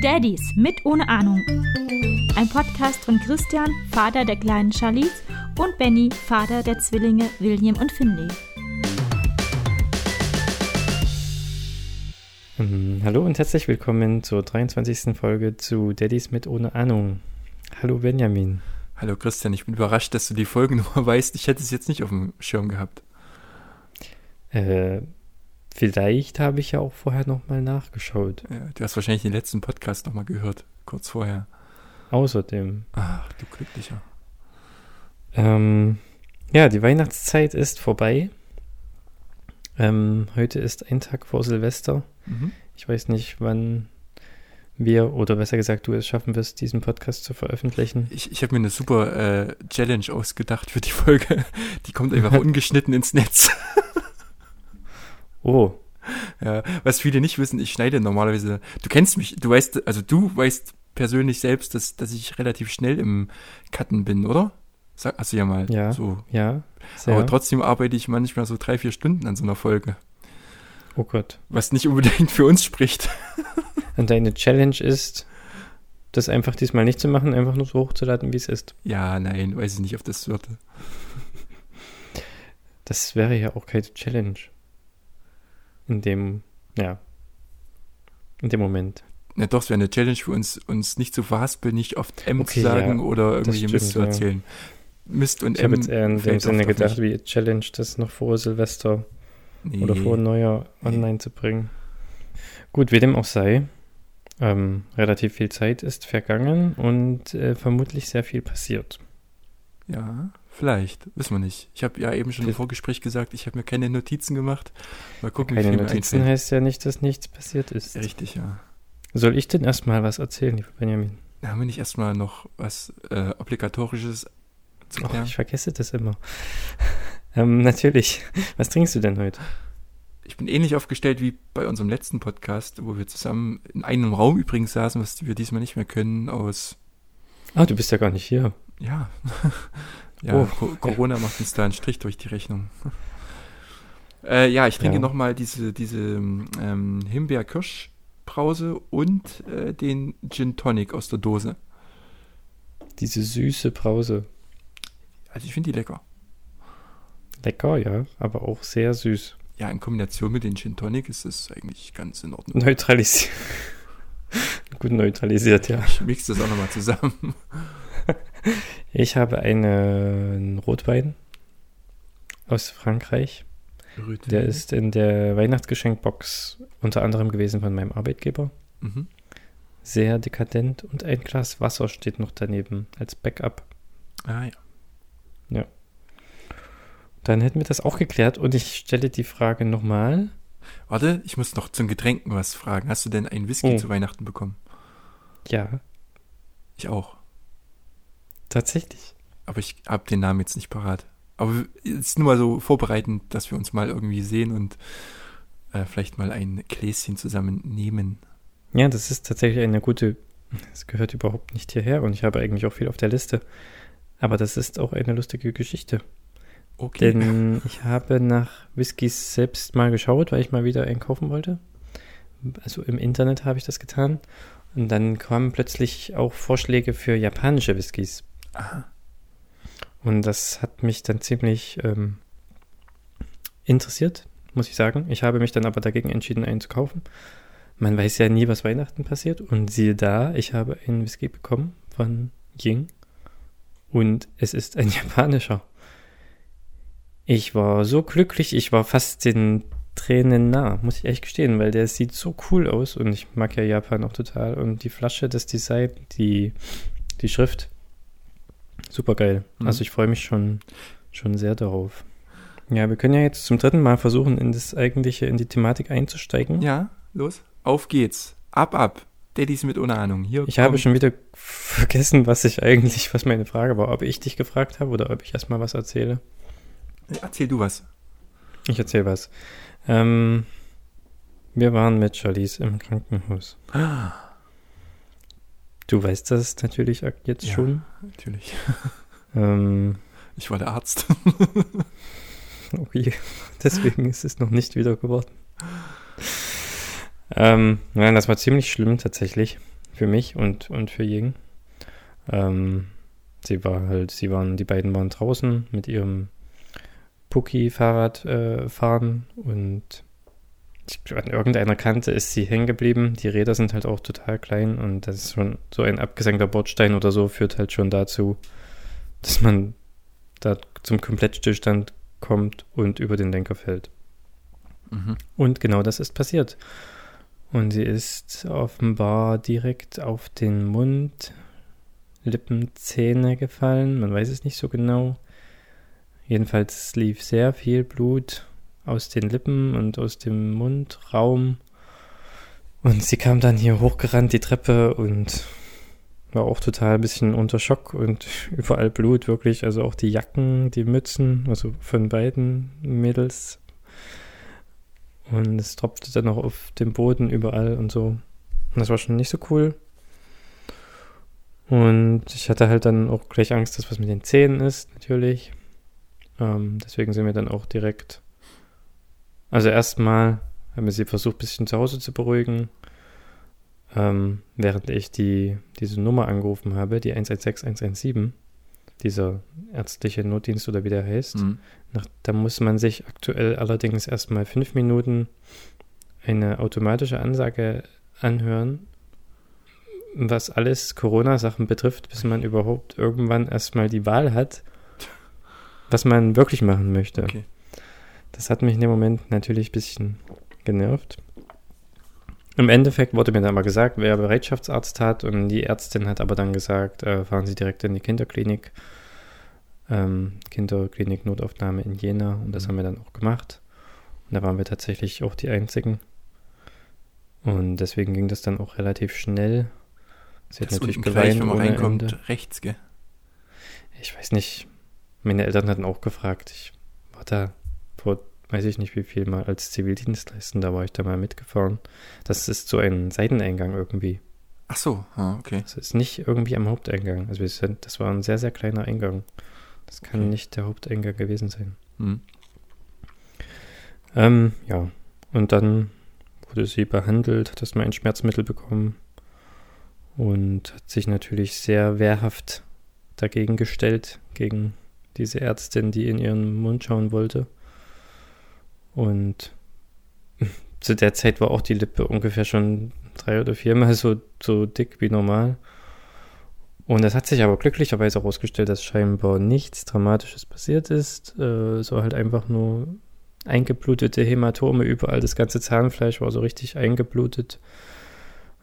Daddies mit ohne Ahnung. Ein Podcast von Christian, Vater der kleinen Charlize, und Benny, Vater der Zwillinge William und Finley. Ähm, hallo und herzlich willkommen zur 23. Folge zu Daddies mit ohne Ahnung. Hallo Benjamin. Hallo Christian, ich bin überrascht, dass du die Folgennummer weißt. Ich hätte es jetzt nicht auf dem Schirm gehabt. Äh, vielleicht habe ich ja auch vorher nochmal nachgeschaut. Ja, du hast wahrscheinlich den letzten Podcast nochmal gehört, kurz vorher. Außerdem. Ach, du Glücklicher. Ähm, ja, die Weihnachtszeit ist vorbei. Ähm, heute ist ein Tag vor Silvester. Mhm. Ich weiß nicht, wann wir, oder besser gesagt, du es schaffen wirst, diesen Podcast zu veröffentlichen. Ich, ich habe mir eine super äh, Challenge ausgedacht für die Folge. Die kommt einfach ungeschnitten ins Netz. Oh, Ja, was viele nicht wissen, ich schneide normalerweise. Du kennst mich, du weißt, also du weißt persönlich selbst, dass, dass ich relativ schnell im Cutten bin, oder? Sag, hast du ja mal Ja. so. ja, sehr. Aber trotzdem arbeite ich manchmal so drei, vier Stunden an so einer Folge. oh Gott. Was nicht unbedingt für uns spricht. Und deine Challenge ist, das einfach diesmal nicht zu machen, einfach nur so hochzuladen, wie es ist. Ja, nein, weiß ich nicht, ob das wird. Das wäre ja auch keine Challenge. In dem, ja. In dem Moment. Na doch, es wäre eine Challenge für uns, uns nicht zu verhaspeln, nicht oft M Okay, zu sagen ja, oder irgendwelche stimmt, Mist zu ja. erzählen. Mist und Ich habe M. jetzt eher in dem Sinne gedacht, wie Challenge, das noch vor Silvester Nee. oder vor Neujahr Nee. online zu bringen. Gut, wie dem auch sei, ähm, relativ viel Zeit ist vergangen und äh, vermutlich sehr viel passiert. Ja, vielleicht. Wissen wir nicht. Ich habe ja eben schon im Vorgespräch gesagt, ich habe mir keine Notizen gemacht. Mal gucken, wie Keine viel mir Notizen heißt ja nicht, dass nichts passiert ist. Richtig, ja. Soll ich denn erstmal was erzählen, lieber Benjamin? Da haben wir nicht erstmal noch was äh, Obligatorisches zu Och, klären? ich vergesse das immer. ähm, natürlich. Was trinkst du denn heute? Ich bin ähnlich aufgestellt wie bei unserem letzten Podcast, wo wir zusammen in einem Raum übrigens saßen, was wir diesmal nicht mehr können, aus, Ah, du bist ja gar nicht hier. ja, ja, Oh. Co Corona macht uns da einen Strich durch die Rechnung. äh, ja, ich trinke Ja. nochmal diese, diese ähm, Himbeer-Kirsch-Brause und äh, den Gin Tonic aus der Dose. Diese süße Brause. Also ich finde die lecker. Lecker, ja, aber auch sehr süß. Ja, in Kombination mit den Gin Tonic ist es eigentlich ganz in Ordnung. Neutralisiert. Gut neutralisiert, ja. Ich mixe das auch nochmal zusammen. Ich habe einen Rotwein aus Frankreich. Der ist in der Weihnachtsgeschenkbox unter anderem gewesen von meinem Arbeitgeber. Mhm. Sehr dekadent und ein Glas Wasser steht noch daneben als Backup. Ah ja. Dann hätten wir das auch geklärt und ich stelle die Frage nochmal. Warte, ich muss noch zum Getränken was fragen. Hast du denn einen Whisky Oh. zu Weihnachten bekommen? Ja, Ich auch. Tatsächlich. Aber ich habe den Namen jetzt nicht parat. Aber es ist nur mal so vorbereitend, dass wir uns mal irgendwie sehen und äh, vielleicht mal ein Gläschen zusammen nehmen. Ja, das ist tatsächlich eine gute. Es gehört überhaupt nicht hierher und ich habe eigentlich auch viel auf der Liste. Aber das ist auch eine lustige Geschichte. Okay. Denn ich habe nach Whiskys selbst mal geschaut, weil ich mal wieder einen kaufen wollte. Also im Internet habe ich das getan. Und dann kamen plötzlich auch Vorschläge für japanische Whiskys. Aha. Und das hat mich dann ziemlich ähm, interessiert, muss ich sagen. Ich habe mich dann aber dagegen entschieden, einen zu kaufen. Man weiß ja nie, was Weihnachten passiert. Und siehe da, ich habe einen Whisky bekommen von Ying. Und es ist ein japanischer. Ich war so glücklich, ich war fast den Tränen nah, muss ich echt gestehen, weil der sieht so cool aus und ich mag ja Japan auch total. Und die Flasche, das Design, die, die Schrift, super geil. Mhm. Also ich freue mich schon, schon sehr darauf. Ja, wir können ja jetzt zum dritten Mal versuchen, in das eigentliche, in die Thematik einzusteigen. Ja, los. Auf geht's. Ab, ab. Daddys mit ohne Ahnung. Hier Ich habe schon wieder vergessen, was ich eigentlich, was meine Frage war, ob ich dich gefragt habe oder ob ich erstmal was erzähle. Erzähl du was. Ich erzähle was. Ähm, wir waren mit Charlize im Krankenhaus. Du weißt das natürlich jetzt Ja. schon. Natürlich. Ähm, Ich war der Arzt. Okay, deswegen ist es noch nicht wieder geworden. Ähm, nein, das war ziemlich schlimm tatsächlich für mich und, und für Ying. Ähm, sie war halt, sie waren, die beiden waren draußen mit ihrem Pucki-Fahrrad äh, fahren und an irgendeiner Kante ist sie hängen geblieben. Die Räder sind halt auch total klein und das ist schon so ein abgesenkter Bordstein oder so führt halt schon dazu, dass man da zum Komplettstillstand kommt und über den Lenker fällt. Mhm. Und genau das ist passiert. Und sie ist offenbar direkt auf den Mund, Lippen, Zähne gefallen. Man weiß es nicht so genau. Jedenfalls lief sehr viel Blut aus den Lippen und aus dem Mundraum. Und sie kam dann hier hochgerannt die Treppe und war auch total ein bisschen unter Schock und überall Blut, wirklich. Also auch die Jacken, die Mützen, also von beiden Mädels. Und es tropfte dann auch auf dem Boden überall und so. Und das war schon nicht so cool. Und ich hatte halt dann auch gleich Angst, dass was mit den Zähnen ist, natürlich. Ähm, deswegen sind wir dann auch direkt. Also erstmal haben wir sie versucht, ein bisschen zu Hause zu beruhigen. Ähm, während ich die, diese Nummer angerufen habe, die 116117, dieser ärztliche Notdienst oder wie der heißt, Mhm. nach, da muss man sich aktuell allerdings erstmal fünf Minuten eine automatische Ansage anhören, was alles Corona-Sachen betrifft, bis man überhaupt irgendwann erstmal die Wahl hat, was man wirklich machen möchte. Okay. Das hat mich in dem Moment natürlich ein bisschen genervt. Im Endeffekt wurde mir dann mal gesagt, wer Bereitschaftsarzt hat und die Ärztin hat aber dann gesagt, äh, fahren Sie direkt in die Kinderklinik, ähm, Kinderklinik Notaufnahme in Jena und das Mhm. haben wir dann auch gemacht. Und da waren wir tatsächlich auch die Einzigen. Und deswegen ging das dann auch relativ schnell. Sie hat Das natürlich unten gleich, geweint wenn man reinkommt, Ende. rechts, gell? Ich weiß nicht. Meine Eltern hatten auch gefragt. Ich war da weiß ich nicht wie viel Mal als Zivildienstleistender war ich da mal mitgefahren. Das ist so ein Seiteneingang irgendwie. Ach so, ah, okay. Das ist nicht irgendwie am Haupteingang. Also wir sind, das war ein sehr, sehr kleiner Eingang. Das kann Okay. nicht der Haupteingang gewesen sein. Mhm. Ähm, ja. Und dann wurde sie behandelt, hat erstmal ein Schmerzmittel bekommen und hat sich natürlich sehr wehrhaft dagegen gestellt, gegen diese Ärztin, die in ihren Mund schauen wollte. Und zu der Zeit war auch die Lippe ungefähr schon drei oder viermal so, so dick wie normal. Und es hat sich aber glücklicherweise herausgestellt, dass scheinbar nichts Dramatisches passiert ist. Äh, so halt einfach nur eingeblutete Hämatome überall. Das ganze Zahnfleisch war so richtig eingeblutet.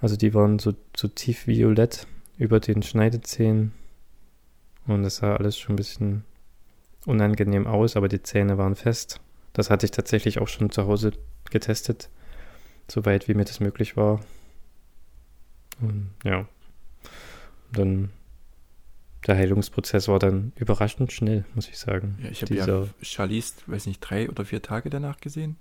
Also die waren so, so tief violett über den Schneidezähnen. Und das sah alles schon ein bisschen unangenehm aus, aber die Zähne waren fest. Das hatte ich tatsächlich auch schon zu Hause getestet, soweit wie mir das möglich war. Und ja, dann der Heilungsprozess war dann überraschend schnell, muss ich sagen. Ja, ich habe ja Charlize, weiß nicht, drei oder vier Tage danach gesehen.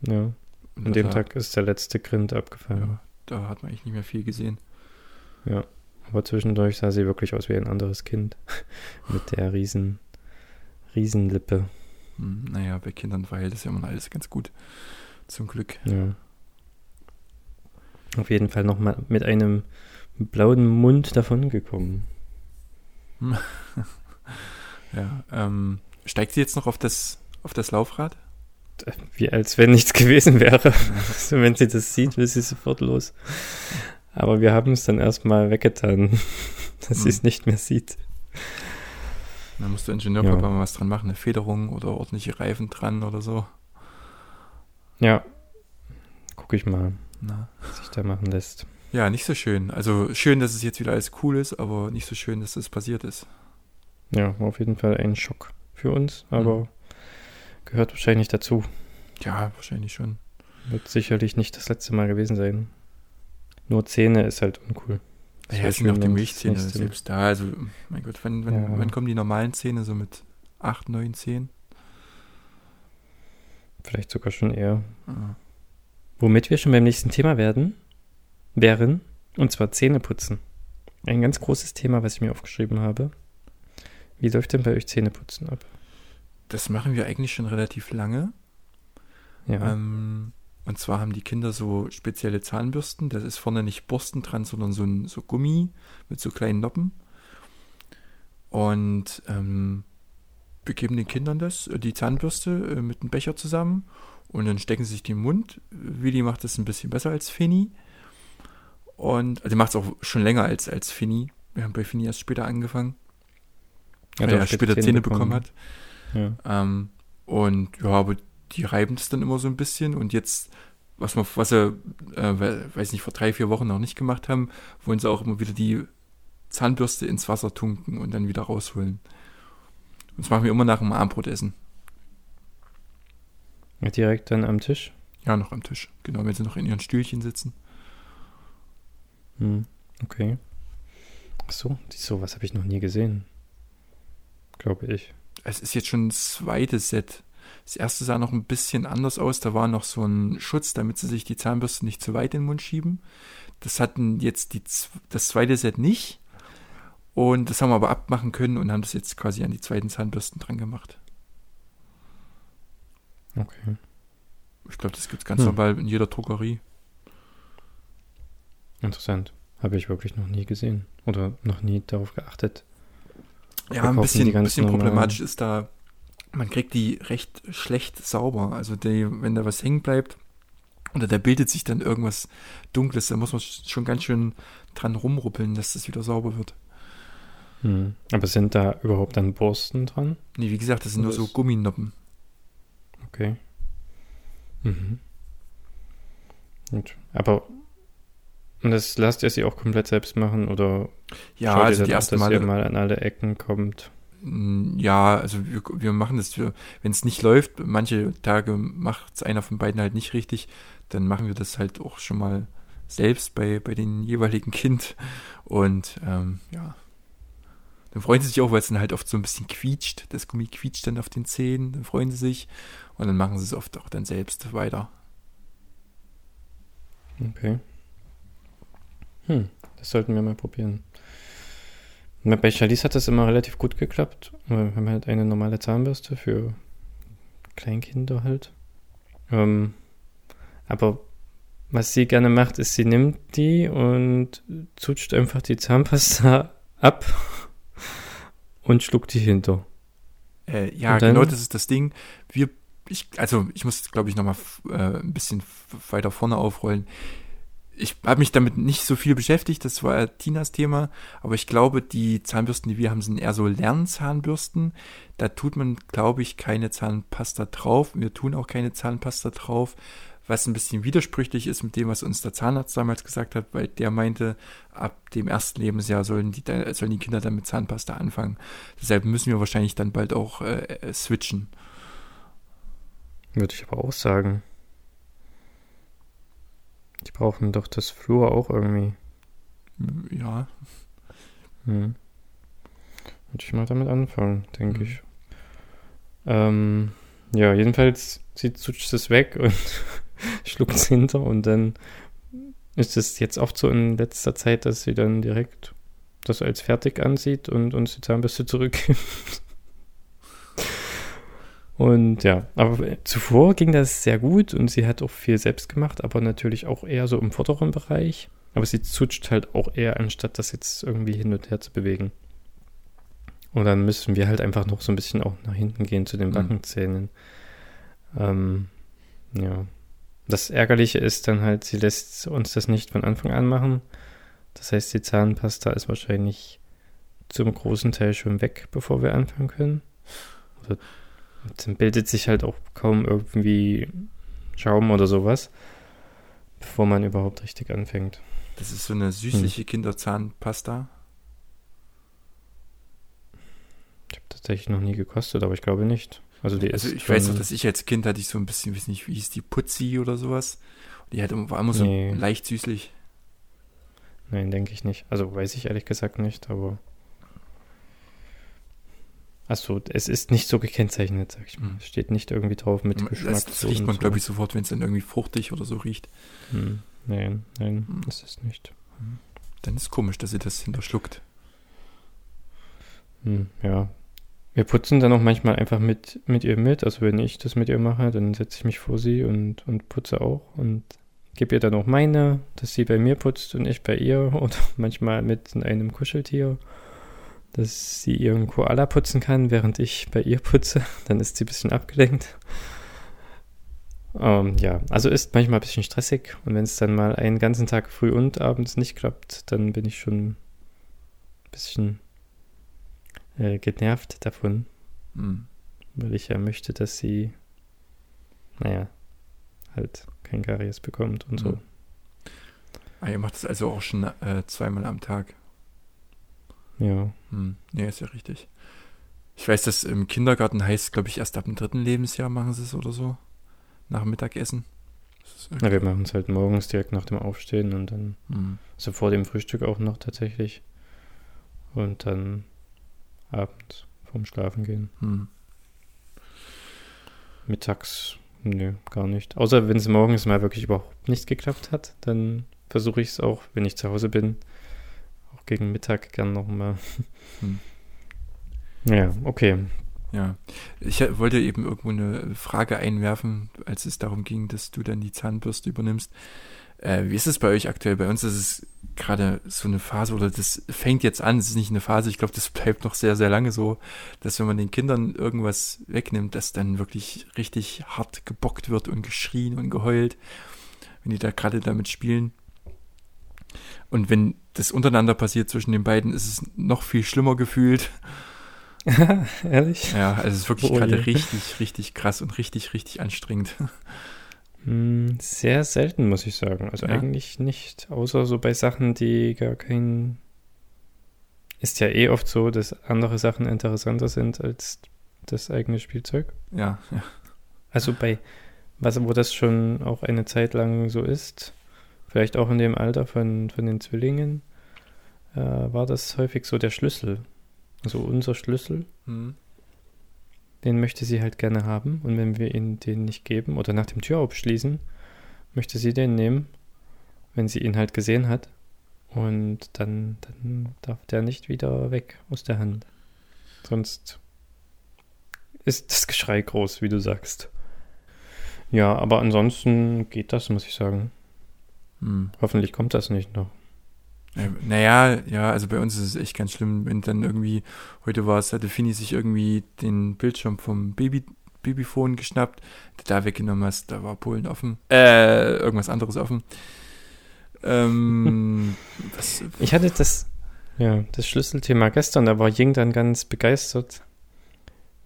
Ja, Und an dem Tag ist der letzte Grind abgefallen. Ja, da hat man eigentlich nicht mehr viel gesehen. Aber zwischendurch sah sie wirklich aus wie ein anderes Kind. Mit der riesen, riesen Lippe. Hm, naja, bei Kindern verhält es ja immer alles ganz gut. Zum Glück. Ja. Auf jeden Fall nochmal mit einem blauen Mund davongekommen. Ja, ähm, steigt sie jetzt noch auf das, auf das Laufrad? Wie als wenn nichts gewesen wäre. also wenn sie das sieht, will sie sofort los. Aber wir haben es dann erstmal weggetan, dass sie es Hm. nicht mehr sieht. Da musst du Ingenieurpapa Ja. mal was dran machen, eine Federung oder ordentliche Reifen dran oder so. Ja. Guck ich mal, Na. was sich da machen lässt. Ja, nicht so schön. Also schön, dass es jetzt wieder alles cool ist, aber nicht so schön, dass das passiert ist. Ja, war auf jeden Fall ein Schock für uns, aber Mhm. gehört wahrscheinlich dazu. Ja, wahrscheinlich schon. Wird sicherlich nicht das letzte Mal gewesen sein. Nur Zähne ist halt uncool. Es Ja, es sind auch die Milchzähne das selbst da. Also, mein Gott, wann, wann, Ja. wann kommen die normalen Zähne? So mit 8, 9, 10? Vielleicht sogar schon eher. Ah. Womit wir schon beim nächsten Thema werden, wären, und zwar Zähneputzen. Ein ganz großes Thema, was ich mir aufgeschrieben habe. Wie läuft denn bei euch Zähneputzen ab? Das machen wir eigentlich schon relativ lange. Ja. Ähm, und zwar haben die Kinder so spezielle Zahnbürsten. Das ist vorne nicht Borsten dran, sondern so ein so Gummi mit so kleinen Noppen. Und ähm, wir geben den Kindern das, äh, die Zahnbürste äh, mit einem Becher zusammen. Und dann stecken sie sich den Mund. Willi macht das ein bisschen besser als Finny. Und also macht es auch schon länger als, als Finny. Wir haben bei Finny erst später angefangen. Ja, weil er später Zähne bekommen bekommen. hat. ja. Ähm, und ja, aber die reiben das dann immer so ein bisschen. Und jetzt, was wir, was sie, äh, we- weiß nicht, vor drei, vier Wochen noch nicht gemacht haben, wollen sie auch immer wieder die Zahnbürste ins Wasser tunken und dann wieder rausholen. Und das machen wir immer nach dem Abendbrotessen. Ja, Direkt dann am Tisch. Ja, noch am Tisch. Genau, wenn sie noch in ihren Stühlchen sitzen. Hm. Okay. Ach so, sowas habe ich noch nie gesehen. Glaube ich. Es ist jetzt schon das zweite Set. Das erste sah noch ein bisschen anders aus. Da war noch so ein Schutz, damit sie sich die Zahnbürste nicht zu weit in den Mund schieben. Das hatten jetzt die, das zweite Set nicht. Und das haben wir aber abmachen können und haben das jetzt quasi an die zweiten Zahnbürsten dran gemacht. Okay. Ich glaube, das gibt es ganz Hm. normal in jeder Drogerie. Interessant. Habe ich wirklich noch nie gesehen. Oder noch nie darauf geachtet. Ja, ein bisschen, ganz bisschen problematisch ist da, man kriegt die recht schlecht sauber. Also die, wenn da was hängen bleibt oder da bildet sich dann irgendwas Dunkles, da muss man schon ganz schön dran rumruppeln, dass das wieder sauber wird. Hm. Aber sind da überhaupt dann Borsten dran? Nee, wie gesagt, das sind nur Das- so Gumminoppen. Okay. Mhm. Gut. Aber und das lasst ihr sie auch komplett selbst machen oder Ja, also die auch, ersten dass ihr mal an alle Ecken kommt? Mm, Ja, also wir, wir machen das, wenn es nicht läuft, manche Tage macht es einer von beiden halt nicht richtig, dann machen wir das halt auch schon mal selbst bei, bei den jeweiligen Kind. Und ähm, ja, dann freuen sie sich auch, weil es dann halt oft so ein bisschen quietscht. Das Gummi quietscht dann auf den Zähnen, dann freuen sie sich und dann machen sie es oft auch dann selbst weiter. Okay. Hm, das sollten wir mal probieren. Bei Charlize hat das immer relativ gut geklappt. Wir haben halt eine normale Zahnbürste für Kleinkinder halt. Ähm, aber was sie gerne macht, ist, sie nimmt die und zutscht einfach die Zahnpasta ab und schluckt die hinter. Äh, ja, Und dann- genau das ist das Ding. Wir, ich, also ich muss, glaube ich, nochmal äh, ein bisschen weiter vorne aufrollen. Ich habe mich damit nicht so viel beschäftigt, das war Tinas Thema, aber ich glaube, die Zahnbürsten, die wir haben, sind eher so Lernzahnbürsten. Da tut man, glaube ich, keine Zahnpasta drauf. Wir tun auch keine Zahnpasta drauf, was ein bisschen widersprüchlich ist mit dem, was uns der Zahnarzt damals gesagt hat, weil der meinte, ab dem ersten Lebensjahr sollen die, sollen die Kinder dann mit Zahnpasta anfangen. Deshalb müssen wir wahrscheinlich dann bald auch äh, äh, switchen. Würde ich aber auch sagen. Die brauchen doch das Flur auch irgendwie. Ja, Hm. Würde ich mal damit anfangen, denke Mhm. ich. Ähm, ja, jedenfalls, sie zutscht es weg und schluckt es hinter und dann ist es jetzt oft so in letzter Zeit, dass sie dann direkt das als fertig ansieht und uns die Zahnbürste zurückgibt. Und ja, aber zuvor ging das sehr gut und sie hat auch viel selbst gemacht, aber natürlich auch eher so im vorderen Bereich. Aber sie zutscht halt auch eher, anstatt das jetzt irgendwie hin und her zu bewegen. Und dann müssen wir halt einfach noch so ein bisschen auch nach hinten gehen zu den Mhm. Backenzähnen. Ähm, ja. Das Ärgerliche ist dann halt, sie lässt uns das nicht von Anfang an machen. Das heißt, die Zahnpasta ist wahrscheinlich zum großen Teil schon weg, bevor wir anfangen können. Oder dann bildet sich halt auch kaum irgendwie Schaum oder sowas, bevor man überhaupt richtig anfängt. das ist so eine süßliche Kinderzahnpasta. Ich habe tatsächlich noch nie gekostet, aber ich glaube nicht. Also die Also ich weiß noch, dass ich als Kind hatte ich so ein bisschen, weiß nicht, wie hieß die, Putzi oder sowas. Die hat, immer- war immer so Nee. leicht süßlich. Nein, denke ich nicht. Also weiß ich ehrlich gesagt nicht, aber. Achso, es ist nicht so gekennzeichnet, sag ich mal. Es steht nicht irgendwie drauf mit Geschmack. Das, das riecht man, glaube ich, sofort, wenn es dann irgendwie fruchtig oder so riecht. Hm. Nein, nein, Hm. ist es nicht. Dann ist komisch, dass sie das hinterschluckt. Hm, ja. Wir putzen dann auch manchmal einfach mit, mit ihr mit. Also wenn ich das mit ihr mache, dann setze ich mich vor sie und, und putze auch und gebe ihr dann auch meine, dass sie bei mir putzt und ich bei ihr oder manchmal mit einem Kuscheltier, dass sie ihren Koala putzen kann, während ich bei ihr putze. Dann ist sie ein bisschen abgelenkt. Ähm, ja, also ist manchmal ein bisschen stressig und wenn es dann mal einen ganzen Tag früh und abends nicht klappt, dann bin ich schon ein bisschen äh, genervt davon, Hm. weil ich ja möchte, dass sie, naja, halt kein Karies bekommt und so. Mhm. Ah, ihr macht es also auch schon äh, zweimal am Tag. Ja. Hm. Nee, ist ja richtig. Ich weiß, dass im Kindergarten heißt, glaube ich, erst ab dem dritten Lebensjahr machen sie es oder so. Nach dem Mittagessen. Na, wir machen es halt morgens direkt nach dem Aufstehen und dann Hm. so vor dem Frühstück auch noch tatsächlich. Und dann abends vorm Schlafen gehen. Hm. Mittags, nö, gar nicht. Außer wenn es morgens mal wirklich überhaupt nicht geklappt hat, dann versuche ich es auch, wenn ich zu Hause bin, gegen Mittag gern nochmal. Hm. Ja, okay. Ja, ich wollte eben irgendwo eine Frage einwerfen, als es darum ging, dass du dann die Zahnbürste übernimmst. Äh, wie ist es bei euch aktuell? Bei uns ist es gerade so eine Phase, oder das fängt jetzt an, es ist nicht eine Phase, ich glaube, das bleibt noch sehr, sehr lange so, dass wenn man den Kindern irgendwas wegnimmt, dass dann wirklich richtig hart gebockt wird und geschrien und geheult, wenn die da gerade damit spielen. Und wenn das untereinander passiert zwischen den beiden, ist es noch viel schlimmer gefühlt. Ehrlich? Ja, also es ist wirklich Oh je. gerade richtig, richtig krass und richtig, richtig anstrengend. Hm, Sehr selten, muss ich sagen. Also Ja. eigentlich nicht, außer so bei Sachen, die gar kein. Ist ja eh oft so, dass andere Sachen interessanter sind als das eigene Spielzeug. Ja, ja. Also bei, was, wo das schon auch eine Zeit lang so ist, vielleicht auch in dem Alter von, von den Zwillingen, äh, war das häufig so der Schlüssel. Also unser Schlüssel, Hm. den möchte sie halt gerne haben. Und wenn wir ihn den nicht geben oder nach dem Türaufschließen, möchte sie den nehmen, wenn sie ihn halt gesehen hat. Und dann, dann darf der nicht wieder weg aus der Hand. Sonst ist das Geschrei groß, wie du sagst. Ja, aber ansonsten geht das, muss ich sagen. Hm. Hoffentlich kommt das nicht noch. Äh, Naja, ja, also bei uns ist es echt ganz schlimm, wenn dann irgendwie, heute war es, hatte Fini sich irgendwie den Bildschirm vom Baby, Babyphone geschnappt, da weggenommen hast, da war Polen offen, äh, irgendwas anderes offen. Ähm, was, Ich hatte das, ja, das Schlüsselthema gestern, da war Ying dann ganz begeistert,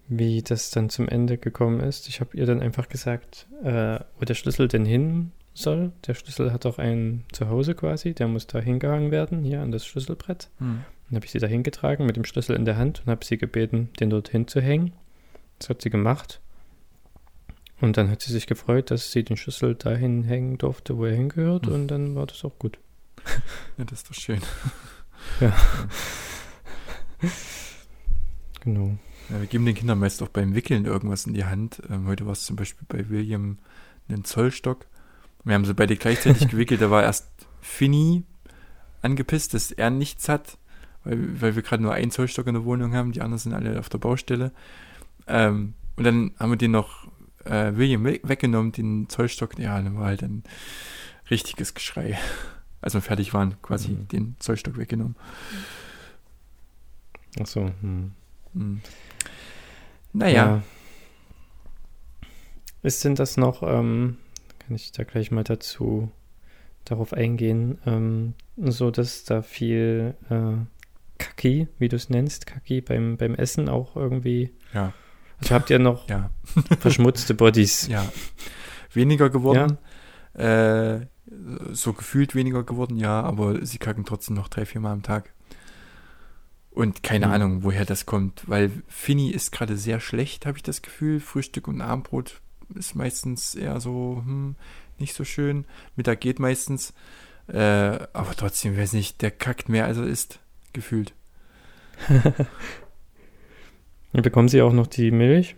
wie das dann zum Ende gekommen ist. Ich habe ihr dann einfach gesagt, äh, wo der Schlüssel denn hin soll. Der Schlüssel hat auch einen zu Hause quasi, der muss da hingehangen werden, hier an das Schlüsselbrett. hm, Dann habe ich sie da hingetragen mit dem Schlüssel in der Hand und habe sie gebeten, den dort hinzuhängen. Das hat sie gemacht. Und dann hat sie sich gefreut, dass sie den Schlüssel dahin hängen durfte, wo er hingehört. Hm. Und dann war das auch gut. ja, das ist doch schön. Genau. Ja, wir geben den Kindern meist auch beim Wickeln irgendwas in die Hand. Ähm, heute war es zum Beispiel bei William einen Zollstock. Wir haben sie beide gleichzeitig gewickelt. Da war erst Finny angepisst, dass er nichts hat, weil, weil wir gerade nur einen Zollstock in der Wohnung haben. Die anderen sind alle auf der Baustelle. Ähm, und dann haben wir den noch äh, William we weggenommen, den Zollstock. Ja, dann war halt ein richtiges Geschrei. Als wir fertig waren, quasi Mhm. den Zollstock weggenommen. Achso. Hm. Hm. Naja. Ist denn das noch, ähm, kann ich da gleich mal dazu darauf eingehen, ähm, so dass da viel äh, Kaki, wie du es nennst, Kaki beim, beim Essen auch irgendwie. Ja. Also habt ihr noch Ja. verschmutzte Bodies? ja, weniger geworden. Äh, so gefühlt weniger geworden, ja, aber sie kacken trotzdem noch drei, vier Mal am Tag. Und keine Mhm. Ahnung, woher das kommt, weil Finny ist gerade sehr schlecht, habe ich das Gefühl. Frühstück und Abendbrot ist meistens eher so, hm, nicht so schön. Mittag geht meistens. Äh, aber trotzdem, weiß nicht, der kackt mehr als er isst, gefühlt. Und bekommen sie auch noch die Milch?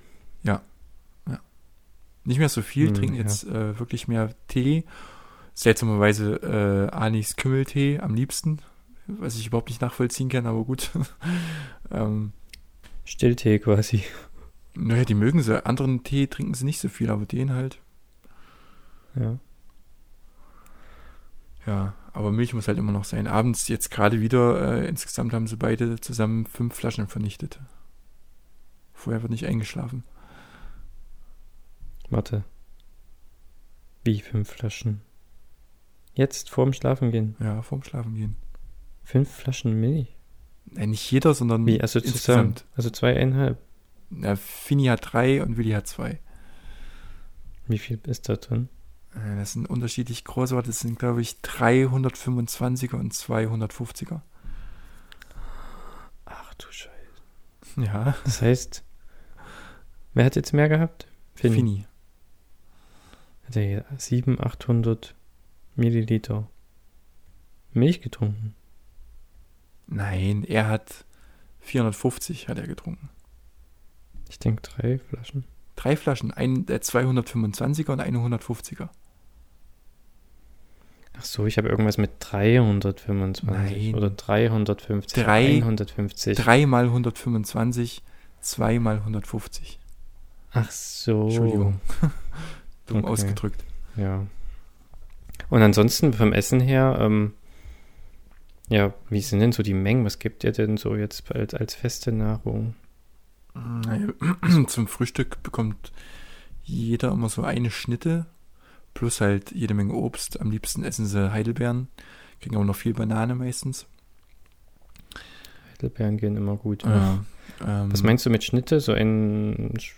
Nicht mehr so viel, Hm, trinken ja. jetzt äh, wirklich mehr Tee. Seltsamerweise äh, Anis Kümmeltee am liebsten, was ich überhaupt nicht nachvollziehen kann, aber gut. ähm, Stilltee quasi. Naja, die mögen sie. Anderen Tee trinken sie nicht so viel, aber den halt. Ja. Ja, aber Milch muss halt immer noch sein. Abends jetzt gerade wieder, äh, insgesamt haben sie beide zusammen fünf Flaschen vernichtet. Vorher wird nicht eingeschlafen. Warte. Wie fünf Flaschen? Jetzt vorm Schlafengehen. Ja, vorm Schlafen gehen. Fünf Flaschen Milch. Nein, nicht jeder, sondern Wie? Also zusammen. insgesamt. Also zweieinhalb. Ja, Fini hat drei und Willi hat zwei. Wie viel ist da drin? Äh, Das sind unterschiedlich groß, aber das sind, glaube ich, 325er und 250er. Ach du Scheiße. Ja, Das heißt, wer hat jetzt mehr gehabt? Finn. Fini. Hat er hier 700, 800 Milliliter Milch getrunken? Nein, er hat 450 hat er getrunken. Ich denke drei Flaschen. Drei Flaschen, ein der 225er und eine 150er. Ach so, ich habe irgendwas mit 325 Nein. oder 350. Drei- 150. Drei mal 125, zwei mal 150. Ach so. Entschuldigung. Dumm Okay. ausgedrückt. Ja. Und ansonsten vom Essen her, ähm, ja, wie sind denn so die Mengen? Was gibt ihr denn so jetzt als, als feste Nahrung? Naja, Zum Frühstück bekommt jeder immer so eine Schnitte plus halt jede Menge Obst. Am liebsten essen sie Heidelbeeren, kriegen aber noch viel Banane meistens. Heidelbeeren gehen immer gut. Ja, ähm, Was meinst du mit Schnitte? So ein Sch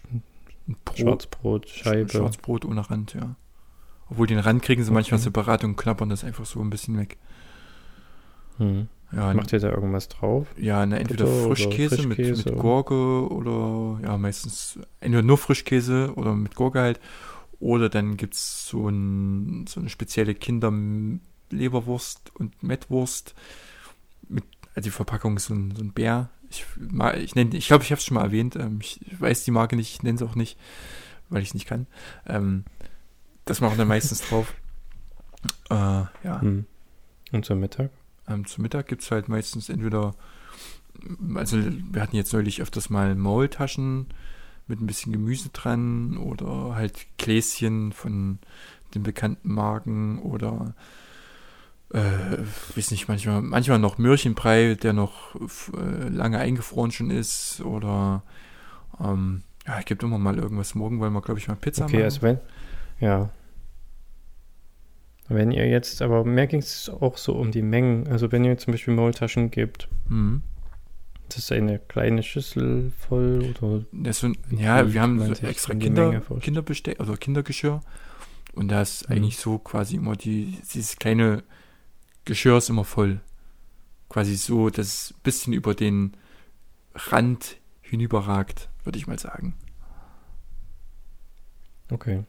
Brot, Schwarzbrot, Scheibe. Schwarzbrot ohne Rand, ja. Obwohl den Rand kriegen sie manchmal Okay. separat und knabbern das einfach so ein bisschen weg. Hm. Ja, Macht ihr da irgendwas drauf? ja ne, entweder oder Frischkäse, mit, Frischkäse? mit Gurke oder ja, meistens entweder nur Frischkäse oder mit Gurke halt. Oder dann gibt es so, ein, so eine spezielle Kinderleberwurst und Mettwurst. Mit, also die Verpackung ist so ein, so ein Bär. Ich, ma- ich, nenn- ich glaube, ich habe es schon mal erwähnt. Ähm, ich weiß die Marke nicht, ich nenne es auch nicht, weil ich es nicht kann. Ähm, das machen wir meistens drauf. Äh, ja. Hm. Und zum Mittag? Ähm, zum Mittag gibt es halt meistens entweder, also wir hatten jetzt neulich öfters mal Maultaschen mit ein bisschen Gemüse dran oder halt Gläschen von den bekannten Marken oder äh, weiß nicht, manchmal, manchmal noch Möhrchenbrei, der noch äh, lange eingefroren schon ist oder ähm, ja, es gibt immer mal irgendwas. Morgen wollen wir, glaube ich, mal Pizza Okay, machen. also wenn, ja. Wenn ihr jetzt, aber mehr ging es auch so um die Mengen. Also wenn ihr zum Beispiel Maultaschen gebt, Mhm. das ist eine kleine Schüssel voll oder Das sind, ja, wir haben so extra Kinder? Kinderbesteck, also Kindergeschirr. Und da ist Mhm. eigentlich so quasi immer die, dieses kleine Geschirr ist immer voll. Quasi so, dass es ein bisschen über den Rand hinüberragt, würde ich mal sagen. okay.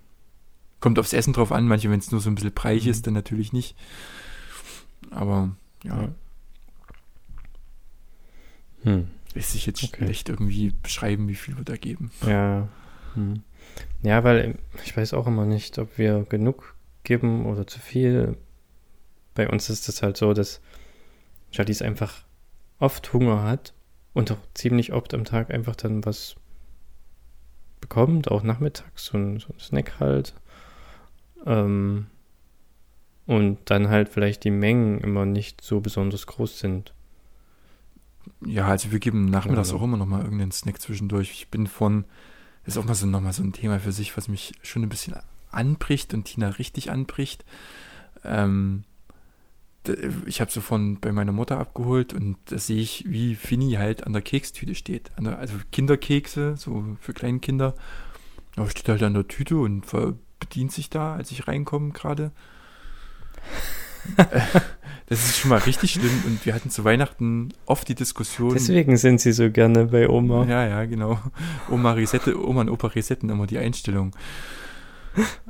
Kommt aufs Essen drauf an, manche, wenn es nur so ein bisschen breich Mhm. ist, dann natürlich nicht. Aber ja, Ja. Hm. lässt sich jetzt Okay. schlecht irgendwie beschreiben, wie viel wir da geben. Ja. Hm. Ja, weil ich weiß auch immer nicht, ob wir genug geben oder zu viel. Bei uns ist es halt so, dass Jadis einfach oft Hunger hat und auch ziemlich oft am Tag einfach dann was bekommt, auch nachmittags, so ein, so ein Snack halt. Ähm, und dann halt vielleicht die Mengen immer nicht so besonders groß sind. Ja, also wir geben nachmittags Ja. auch immer noch mal irgendeinen Snack zwischendurch. Ich bin von, das ist auch mal so, noch mal so ein Thema für sich, was mich schon ein bisschen anbricht und Tina richtig anbricht. Ähm, ich habe so von bei meiner Mutter abgeholt und da sehe ich, wie Fini halt an der Kekstüte steht. Der, also Kinderkekse, so für kleine Kinder. Aber steht halt an der Tüte und bedient sich da, als ich reinkomme gerade. Das ist schon mal richtig schlimm und wir hatten zu Weihnachten oft die Diskussion. Deswegen sind sie so gerne bei Oma. Ja, ja, genau. Oma Risette, Oma und Opa resetten immer die Einstellung.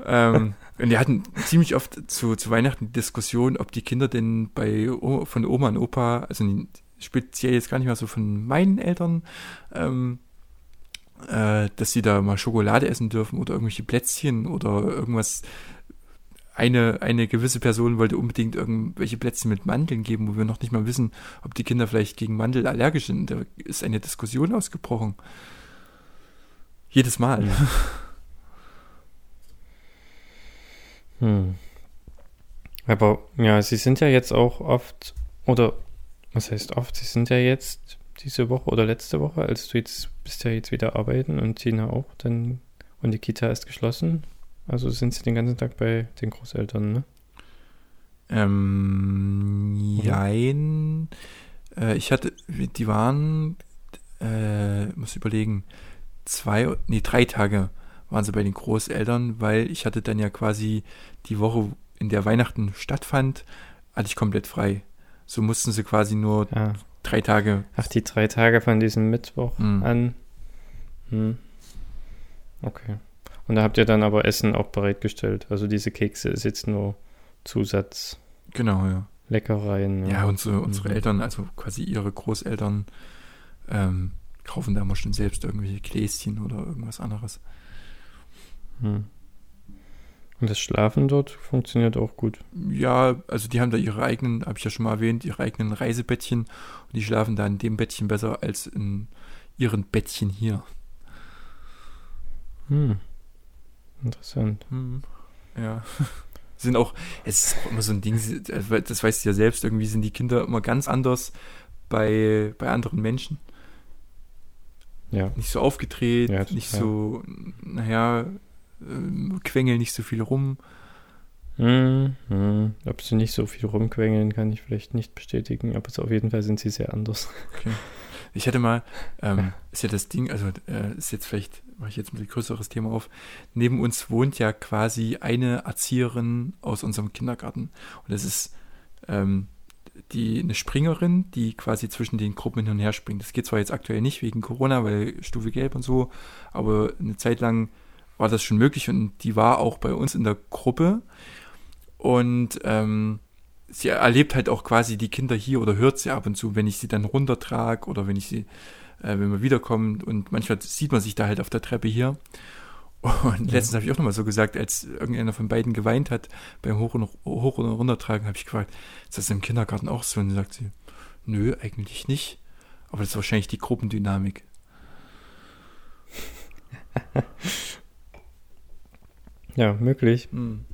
ähm, und wir hatten ziemlich oft zu, zu Weihnachten die Diskussion, ob die Kinder denn bei von Oma und Opa, also speziell jetzt gar nicht mal so von meinen Eltern, ähm, äh, dass sie da mal Schokolade essen dürfen oder irgendwelche Plätzchen oder irgendwas eine, eine gewisse Person wollte unbedingt irgendwelche Plätzchen mit Mandeln geben, wo wir noch nicht mal wissen, ob die Kinder vielleicht gegen Mandel allergisch sind. Da ist eine Diskussion ausgebrochen. Jedes Mal. Hm. Aber ja, sie sind ja jetzt auch oft, oder was heißt oft, sie sind ja jetzt diese Woche oder letzte Woche, als du jetzt bist ja jetzt wieder arbeiten und Tina auch, dann und die Kita ist geschlossen. Also sind sie den ganzen Tag bei den Großeltern, ne? Ähm, jein. Äh, ich hatte, die waren, äh, muss überlegen, zwei, nee, drei Tage waren sie bei den Großeltern, weil ich hatte dann ja quasi die Woche, in der Weihnachten stattfand, hatte ich komplett frei. So mussten sie quasi nur Ja. Drei Tage. Ach, die drei Tage von diesem Mittwoch Mhm. an. Hm. Okay. Und da habt ihr dann aber Essen auch bereitgestellt. Also diese Kekse ist jetzt nur Zusatz. Genau, ja. Leckereien. Ja, unsere, unsere Mhm. Eltern, also quasi ihre Großeltern, ähm, kaufen da immer schon selbst irgendwelche Gläschen oder irgendwas anderes. Hm. Und das Schlafen dort funktioniert auch gut. Ja, also die haben da ihre eigenen, habe ich ja schon mal erwähnt, ihre eigenen Reisebettchen die schlafen da in dem Bettchen besser als in ihren Bettchen hier. Hm. Interessant. Hm. Ja. Sind auch, es ist auch immer so ein Ding, das weißt du ja selbst, irgendwie sind die Kinder immer ganz anders bei, bei anderen Menschen. Ja. Nicht so aufgedreht, Ja, nicht so, naja, ähm, quengeln nicht so viel rum. Hm, hm. Ob sie nicht so viel rumquengeln, kann ich vielleicht nicht bestätigen, aber so auf jeden Fall sind sie sehr anders. Ich hatte mal, ähm, ist ja das Ding, also äh, ist jetzt vielleicht, mache ich jetzt ein bisschen größeres Thema auf. Neben uns wohnt ja quasi eine Erzieherin aus unserem Kindergarten. Und das ist ähm, die eine Springerin, die quasi zwischen den Gruppen hin und her springt. Das geht zwar jetzt aktuell nicht wegen Corona, weil Stufe Gelb und so, aber eine Zeit lang war das schon möglich und die war auch bei uns in der Gruppe. Und ähm, sie erlebt halt auch quasi die Kinder hier oder hört sie ab und zu, wenn ich sie dann runtertrage oder wenn ich sie, äh, wenn wir wiederkommen und manchmal sieht man sich da halt auf der Treppe hier. Und Ja. letztens habe ich auch nochmal so gesagt, als irgendeiner von beiden geweint hat beim Hoch- und, Hoch und Runtertragen, habe ich gefragt, ist das im Kindergarten auch so? Und dann sagt sie, nö, eigentlich nicht. Aber das ist wahrscheinlich die Gruppendynamik. Ja, möglich. Hm.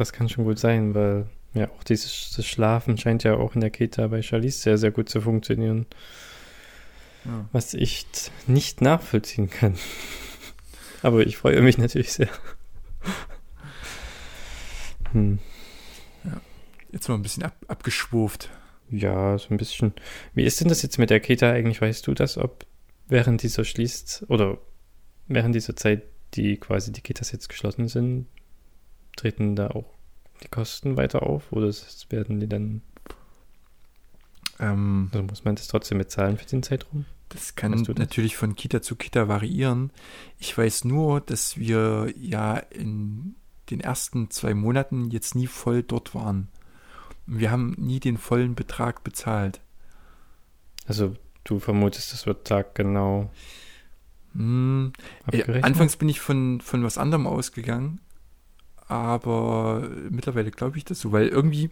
Das kann schon gut sein, weil ja auch dieses das Schlafen scheint ja auch in der Kita bei Charlize sehr, sehr gut zu funktionieren, Ja. was ich nicht nachvollziehen kann. Aber ich freue mich natürlich sehr. Hm. Jetzt mal ein bisschen ab, abgeschwurft. Ja, so ein bisschen. Wie ist denn das jetzt mit der Kita eigentlich? Weißt du das, ob während dieser schließt oder während dieser Zeit, die quasi die Kitas jetzt geschlossen sind, treten da auch die Kosten weiter auf oder es- werden die dann, Ähm, also muss man das trotzdem bezahlen für den Zeitraum? Das kann Weißt du das? natürlich von Kita zu Kita variieren. Ich weiß nur, dass wir ja in den ersten zwei Monaten jetzt nie voll dort waren. Wir haben nie den vollen Betrag bezahlt. Also du vermutest, das wird taggenau Hm, äh, anfangs bin ich von, von was anderem ausgegangen, aber mittlerweile glaube ich das so, weil irgendwie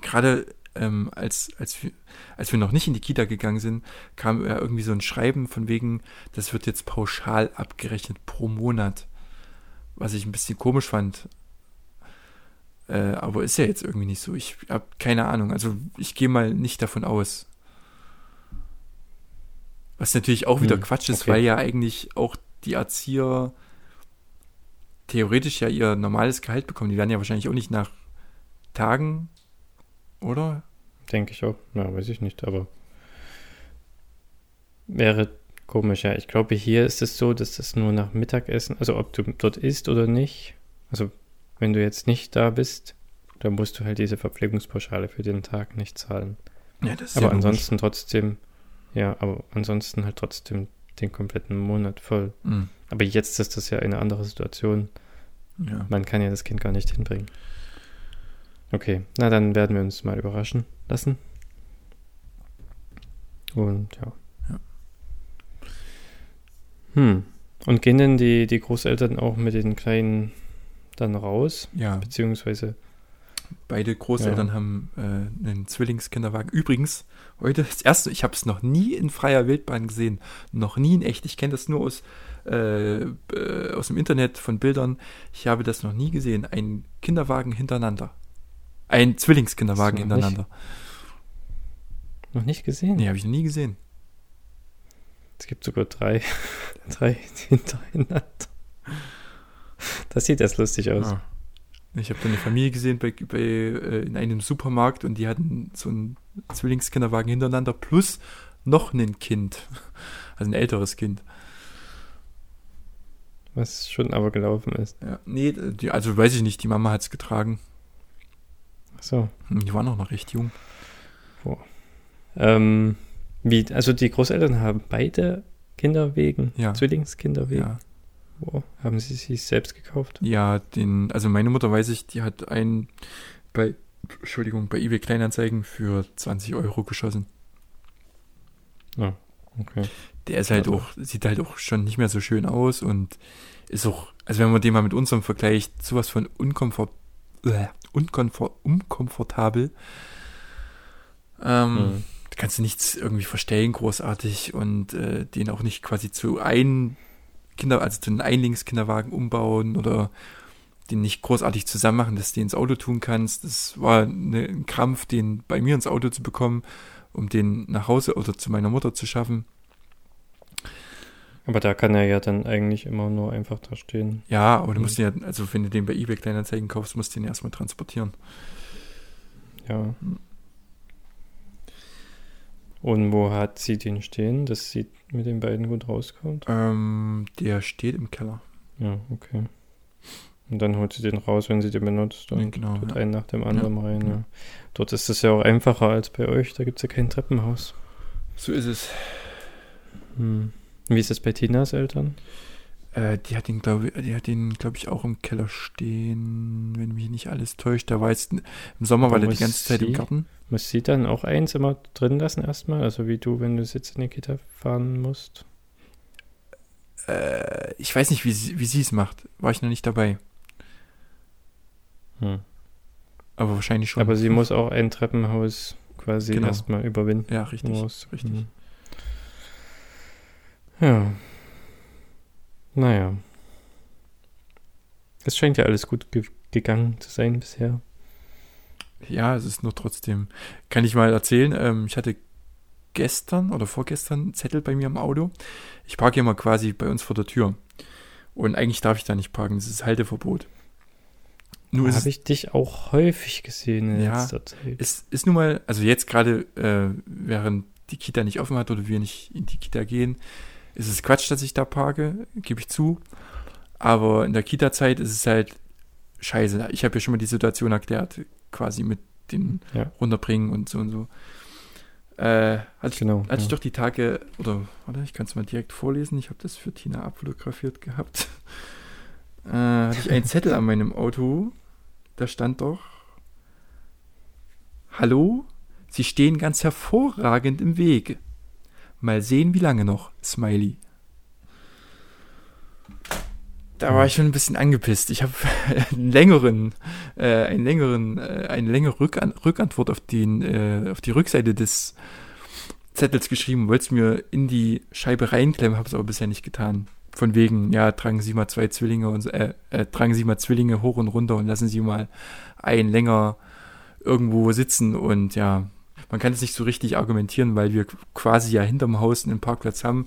gerade ähm, als, als, wir, als wir noch nicht in die Kita gegangen sind, kam ja irgendwie so ein Schreiben von wegen, das wird jetzt pauschal abgerechnet pro Monat, was ich ein bisschen komisch fand. Äh, aber ist ja jetzt irgendwie nicht so. Ich habe keine Ahnung. Also ich gehe mal nicht davon aus. Was natürlich auch wieder Hm, Quatsch ist, okay. weil ja eigentlich auch die Erzieher theoretisch ja ihr normales Gehalt bekommen. Die werden ja wahrscheinlich auch nicht nach Tagen, oder? Denke ich auch. Ja, weiß ich nicht, aber wäre komisch, ja. Ich glaube, hier ist es so, dass das nur nach Mittagessen, also ob du dort isst oder nicht, also wenn du jetzt nicht da bist, dann musst du halt diese Verpflegungspauschale für den Tag nicht zahlen. Ja, das ist aber ja ansonsten trotzdem, ja, aber ansonsten halt trotzdem den kompletten Monat voll. Hm, Aber jetzt ist das ja eine andere Situation. ja. Man kann ja das Kind gar nicht hinbringen. Okay, na dann werden wir uns mal überraschen lassen. Und ja. Ja. Hm. Und gehen denn die, die Großeltern auch mit den Kleinen dann raus, Ja, beziehungsweise beide Großeltern Ja. haben äh, einen Zwillingskinderwagen. Übrigens, heute das erste, ich habe es noch nie in freier Wildbahn gesehen. Noch nie in echt. Ich kenne das nur aus, äh, äh, aus dem Internet von Bildern. Ich habe das noch nie gesehen. Ein Kinderwagen hintereinander. Ein Zwillingskinderwagen noch nicht? hintereinander. noch nicht gesehen. Nee, habe ich noch nie gesehen. Es gibt sogar drei, drei hintereinander. Das sieht erst lustig aus. Ah. Ich habe da eine Familie gesehen bei, bei, äh, in einem Supermarkt und die hatten so einen Zwillingskinderwagen hintereinander plus noch ein Kind. Also ein älteres Kind. Was schon aber gelaufen ist. Ja, nee, die, also weiß ich nicht, die Mama hat es getragen. Ach so. Hm, Die waren auch noch recht jung. Ähm, wie, also die Großeltern haben beide Kinderwegen, Ja. Zwillingskinderwegen. Ja, Wow. Haben sie sich selbst gekauft? ja den, also meine Mutter weiß ich, die hat einen bei, Entschuldigung, bei eBay Kleinanzeigen für 20 Euro geschossen. Okay. Der ist halt Also- auch, sieht halt auch schon nicht mehr so schön aus und ist auch, also wenn man den mal mit unserem vergleicht, sowas von unkomfort, äh, unkomfort, unkomfortabel. Ähm, Hm. da kannst du nichts irgendwie verstellen, großartig und äh, den auch nicht quasi zu ein Kinder, also einem Einlingskinderwagen umbauen oder den nicht großartig zusammen machen, dass du den ins Auto tun kannst. Das war eine, ein Krampf, den bei mir ins Auto zu bekommen, um den nach Hause oder zu meiner Mutter zu schaffen. Aber da kann er ja dann eigentlich immer nur einfach da stehen. Ja, aber du Mhm. musst den ja, also wenn du den bei eBay Kleinanzeigen kaufst, musst du den erstmal transportieren. Ja. Und wo hat sie den stehen, dass sie mit den beiden gut rauskommt? Ähm, der steht im Keller. Ja, okay. Und dann holt sie den raus, wenn sie den benutzt und Genau, tut ja. einen nach dem anderen rein. ja. Ja. Dort ist es ja auch einfacher als bei euch, da gibt es ja kein Treppenhaus. So ist es. Hm. Wie ist es bei Tinas Eltern? Äh, die hat den, glaube glaube ich, auch im Keller stehen, wenn mich nicht alles täuscht. Da war jetzt im Sommer war der die ganze Zeit im sie- Garten. Muss sie dann auch eins immer drin lassen erstmal? Also wie du, wenn du jetzt in die Kita fahren musst? Äh, ich weiß nicht, wie sie wie sie es macht. War ich noch nicht dabei. Hm. Aber wahrscheinlich schon. Aber sie muss auch ein Treppenhaus quasi Genau. erstmal überwinden. Ja, richtig. muss. richtig. Mhm. Ja. Naja. Es scheint ja alles gut ge gegangen zu sein bisher. Ja, es ist nur trotzdem. Kann ich mal erzählen, ähm, ich hatte gestern oder vorgestern einen Zettel bei mir im Auto. Ich parke hier mal quasi bei uns vor der Tür. Und eigentlich darf ich da nicht parken, das ist Halteverbot. Nur Habe ich dich auch häufig gesehen in Ja, letzter Zeit. es ist nun mal, also jetzt gerade, äh, während die Kita nicht offen hat oder wir nicht in die Kita gehen, ist es Quatsch, dass ich da parke, gebe ich zu. Aber in der Kita-Zeit ist es halt scheiße. Ich habe ja schon mal die Situation erklärt, quasi mit den Ja. runterbringen und so und so. Äh, hatte ich, Genau. ich ja. doch die Tage, oder warte, ich kann es mal direkt vorlesen, ich habe das für Tina abfotografiert gehabt. Äh, hatte ich einen Zettel an meinem Auto, da stand doch, Hallo, Sie stehen ganz hervorragend im Weg. Mal sehen, wie lange noch, Smiley. Da war ich schon ein bisschen angepisst. Ich habe einen längeren, äh, einen längeren, äh, eine längere Rückan Rückantwort auf, den, äh, auf die Rückseite des Zettels geschrieben, wollte es mir in die Scheibe reinklemmen, habe es aber bisher nicht getan. Von wegen, ja, tragen Sie mal zwei Zwillinge und äh, äh, tragen Sie mal Zwillinge hoch und runter und lassen Sie mal einen länger irgendwo sitzen und ja, man kann es nicht so richtig argumentieren, weil wir quasi ja hinterm Haus einen Parkplatz haben,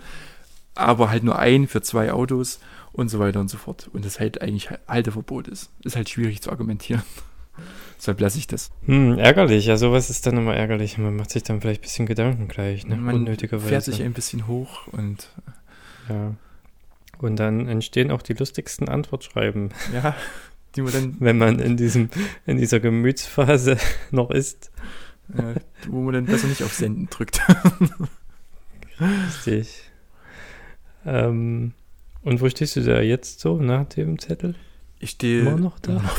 aber halt nur einen für zwei Autos und so weiter und so fort. Und das halt eigentlich Halteverbot ist. Ist halt schwierig zu argumentieren. Deshalb lasse ich das. Hm, ärgerlich. Ja, sowas ist dann immer ärgerlich. Man macht sich dann vielleicht ein bisschen Gedanken gleich, ne? Man Unnötigerweise. fährt sich ein bisschen hoch und ja. Und dann entstehen auch die lustigsten Antwortschreiben, ja, die man dann, wenn man in diesem, in dieser Gemütsphase noch ist. Äh, wo man dann besser nicht auf Senden drückt. Richtig. Ähm, und wo stehst du da jetzt so nach dem Zettel? Ich stehe Immer noch da? immer noch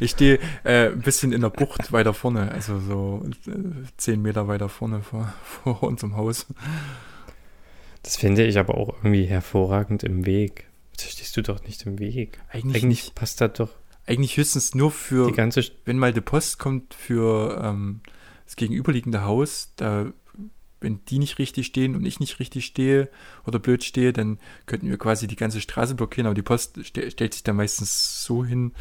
Ich stehe äh, ein bisschen in der Bucht weiter vorne, also so äh, zehn Meter weiter vorne vor, vor unserem Haus. Das finde ich aber auch irgendwie hervorragend im Weg. Da stehst du doch nicht im Weg. Eigentlich, Eigentlich passt das doch Eigentlich höchstens nur für, die ganze. wenn mal die Post kommt für ähm, das gegenüberliegende Haus, da, wenn die nicht richtig stehen und ich nicht richtig stehe oder blöd stehe, dann könnten wir quasi die ganze Straße blockieren, aber die Post ste stellt sich dann meistens so hin,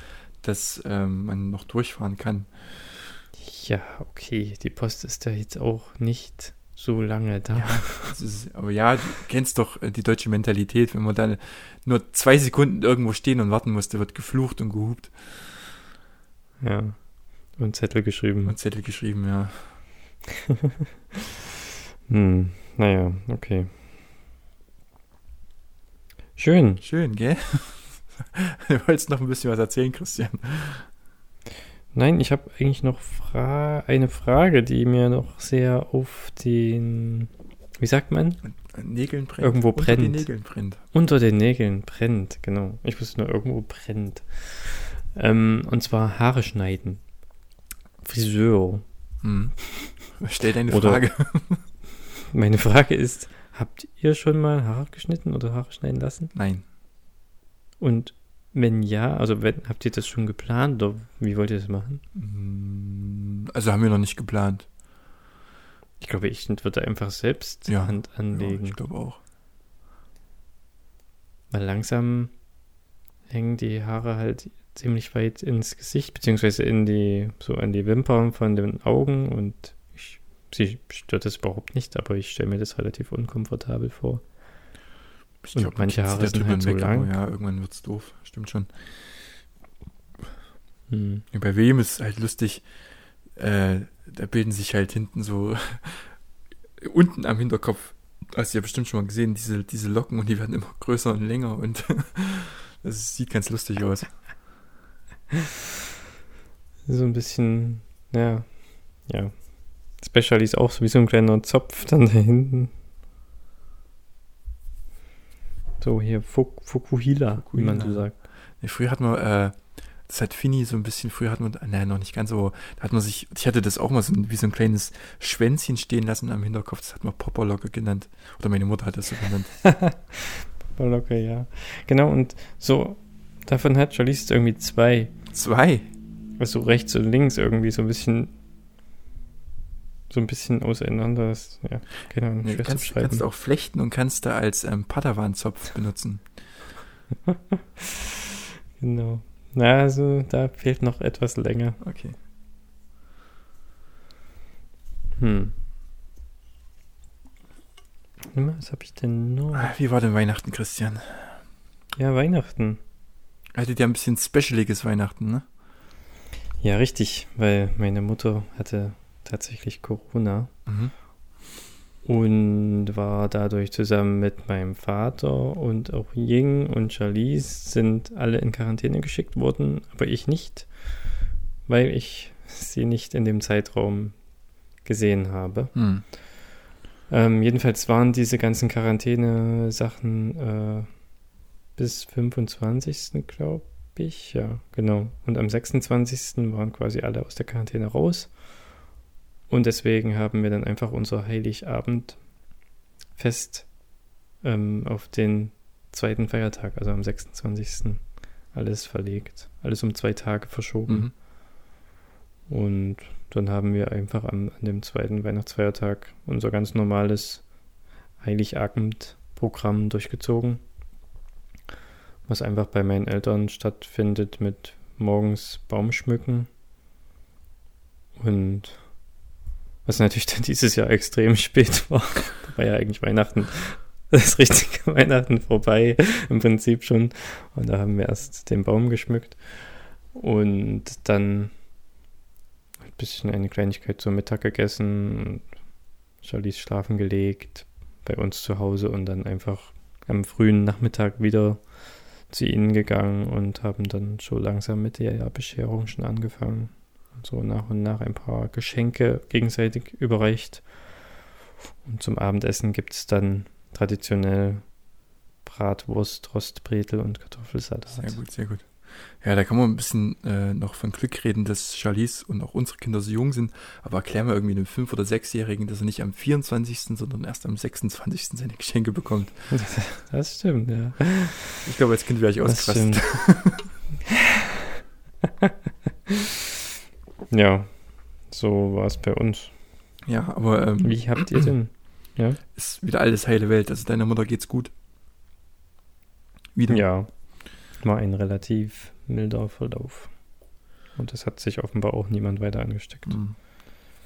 dass ähm, man noch durchfahren kann. Ja, okay. Die Post ist ja jetzt auch nicht so lange da. Ja, ist, aber ja, du kennst doch äh, die deutsche Mentalität, wenn man dann nur zwei Sekunden irgendwo stehen und warten muss, da wird geflucht und gehupt Ja. Und Zettel geschrieben. und Zettel geschrieben, ja. Hm, naja, okay. Schön. Schön, gell? Du wolltest noch ein bisschen was erzählen, Christian. Nein, ich habe eigentlich noch Fra eine Frage, die mir noch sehr auf den, wie sagt man, An Nägeln brennt. Irgendwo Unter brennt. den Nägeln brennt. unter den Nägeln brennt. Genau. Ich wusste nur, irgendwo brennt. Ähm, und zwar Haare schneiden. Friseur. Hm. Stell deine Frage. Meine Frage ist, habt ihr schon mal Haare geschnitten oder Haare schneiden lassen? Nein. Und wenn ja, also wenn, habt ihr das schon geplant oder wie wollt ihr das machen? Hm, Also haben wir noch nicht geplant. Ich glaube, ich würde einfach selbst Ja. Hand Ja, anlegen. ich glaube auch. Weil langsam hängen die Haare halt ziemlich weit ins Gesicht, beziehungsweise in die, so an die Wimpern von den Augen und ich, sie stört das überhaupt nicht, aber ich stelle mir das relativ unkomfortabel vor. Ich Und glaub, man manche Haare sind halt so hinweg, aber lang. Ja, irgendwann wird's doof. Stimmt schon. Hm. Bei wem ist halt lustig, äh, da bilden sich halt hinten so unten am Hinterkopf, hast du ja bestimmt schon mal gesehen, diese, diese Locken und die werden immer größer und länger und das sieht ganz lustig aus. So ein bisschen, ja, ja. Special ist auch so wie so ein kleiner Zopf dann da hinten. So hier Fuk Fukuhila, wie man so Fukuhila. sagt. Nee, früher hat man, äh, das hat Fini so ein bisschen, früher hat man, nein, noch nicht ganz, aber da hat man sich, ich hatte das auch mal so wie so ein kleines Schwänzchen stehen lassen am Hinterkopf, das hat man Popperlocke genannt. Oder meine Mutter hat das so genannt. Locker, ja. Genau, und so, davon hat Charlize irgendwie zwei. Zwei. Also rechts und links irgendwie so ein bisschen, so ein bisschen auseinander. Das, ja, keine Ahnung, zu kannst, kannst auch flechten und kannst da als ähm, Padawan-Zopf benutzen. Genau. Na, also da fehlt noch etwas länger. Okay. Hm. Was habe ich denn noch? Ah, Wie war denn Weihnachten, Christian? Ja, Weihnachten. Hattet ihr ein bisschen specialiges Weihnachten, ne? Ja, richtig, weil meine Mutter hatte tatsächlich Corona Mhm. und war dadurch zusammen mit meinem Vater und auch Ying und Charlize sind alle in Quarantäne geschickt worden, aber ich nicht, weil ich sie nicht in dem Zeitraum gesehen habe. Hm. Ähm, jedenfalls waren diese ganzen Quarantäne-Sachen äh, bis 25. glaube ich. Ja, genau. Und am 26. waren quasi alle aus der Quarantäne raus. Und deswegen haben wir dann einfach unser Heiligabendfest ähm, auf den zweiten Feiertag, also am 26. alles verlegt. Alles um zwei Tage verschoben. Mhm. Und dann haben wir einfach am, an dem zweiten Weihnachtsfeiertag unser ganz normales Heiligabend-Programm durchgezogen, was einfach bei meinen Eltern stattfindet mit morgens Baumschmücken und was natürlich dann dieses Jahr extrem spät war. Da war ja eigentlich Weihnachten, das richtige Weihnachten vorbei, im Prinzip schon. Und da haben wir erst den Baum geschmückt und dann ein bisschen eine Kleinigkeit zum Mittag gegessen und Charlies schlafen gelegt bei uns zu Hause und dann einfach am frühen Nachmittag wieder zu ihnen gegangen und haben dann so langsam mit der Bescherung schon angefangen so nach und nach ein paar Geschenke gegenseitig überreicht. Und zum Abendessen gibt es dann traditionell Bratwurst, Rostbretel und Kartoffelsalat. Sehr gut, sehr gut. Ja, da kann man ein bisschen äh, noch von Glück reden, dass Charlize und auch unsere Kinder so jung sind. Aber erklär mal irgendwie einem Fünf- oder Sechsjährigen, dass er nicht am 24., sondern erst am 26. seine Geschenke bekommt. Das stimmt, ja. Ich glaube, als Kind wäre ich ausgerastet. Ja, so war es bei uns. Ja, aber ähm, Wie habt ihr denn? Ja, ist wieder alles heile Welt. Also deiner Mutter geht's gut. Wieder. ja, war ein relativ milder Verlauf. Und es hat sich offenbar auch niemand weiter angesteckt. Hm.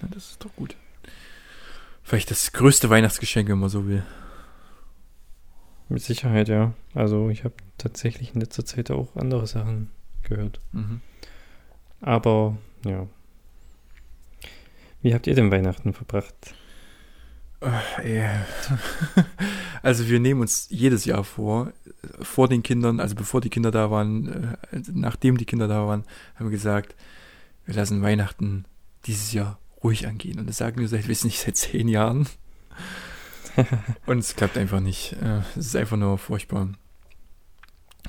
Ja, das ist doch gut. Vielleicht das größte Weihnachtsgeschenk, wenn man so will. Mit Sicherheit, ja. Also ich habe tatsächlich in letzter Zeit auch andere Sachen gehört. Mhm. Aber ja. Wie habt ihr denn Weihnachten verbracht? Ach, ey. Also wir nehmen uns jedes Jahr vor, äh, vor den Kindern, also bevor die Kinder da waren, äh, nachdem die Kinder da waren, haben wir gesagt, wir lassen Weihnachten dieses Jahr ruhig angehen. Und das sagen wir seit, weiß nicht, seit zehn Jahren. Und es klappt einfach nicht. Äh, Es ist einfach nur furchtbar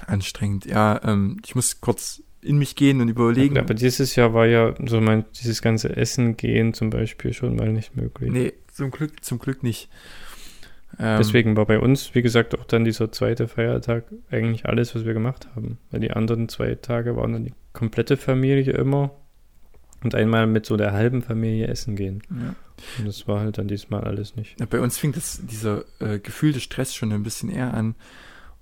anstrengend. Ja, ähm, ich muss kurz in mich gehen und überlegen. Aber dieses Jahr war ja so mein, dieses ganze Essen gehen zum Beispiel schon mal nicht möglich. Nee, zum Glück, zum Glück nicht. Ähm, Deswegen war bei uns, wie gesagt, auch dann dieser zweite Feiertag eigentlich alles, was wir gemacht haben. Weil die anderen zwei Tage waren dann die komplette Familie immer und einmal mit so der halben Familie essen gehen. Ja. Und das war halt dann diesmal alles nicht. Ja, bei uns fing das, dieser äh, gefühlte Stress schon ein bisschen eher an.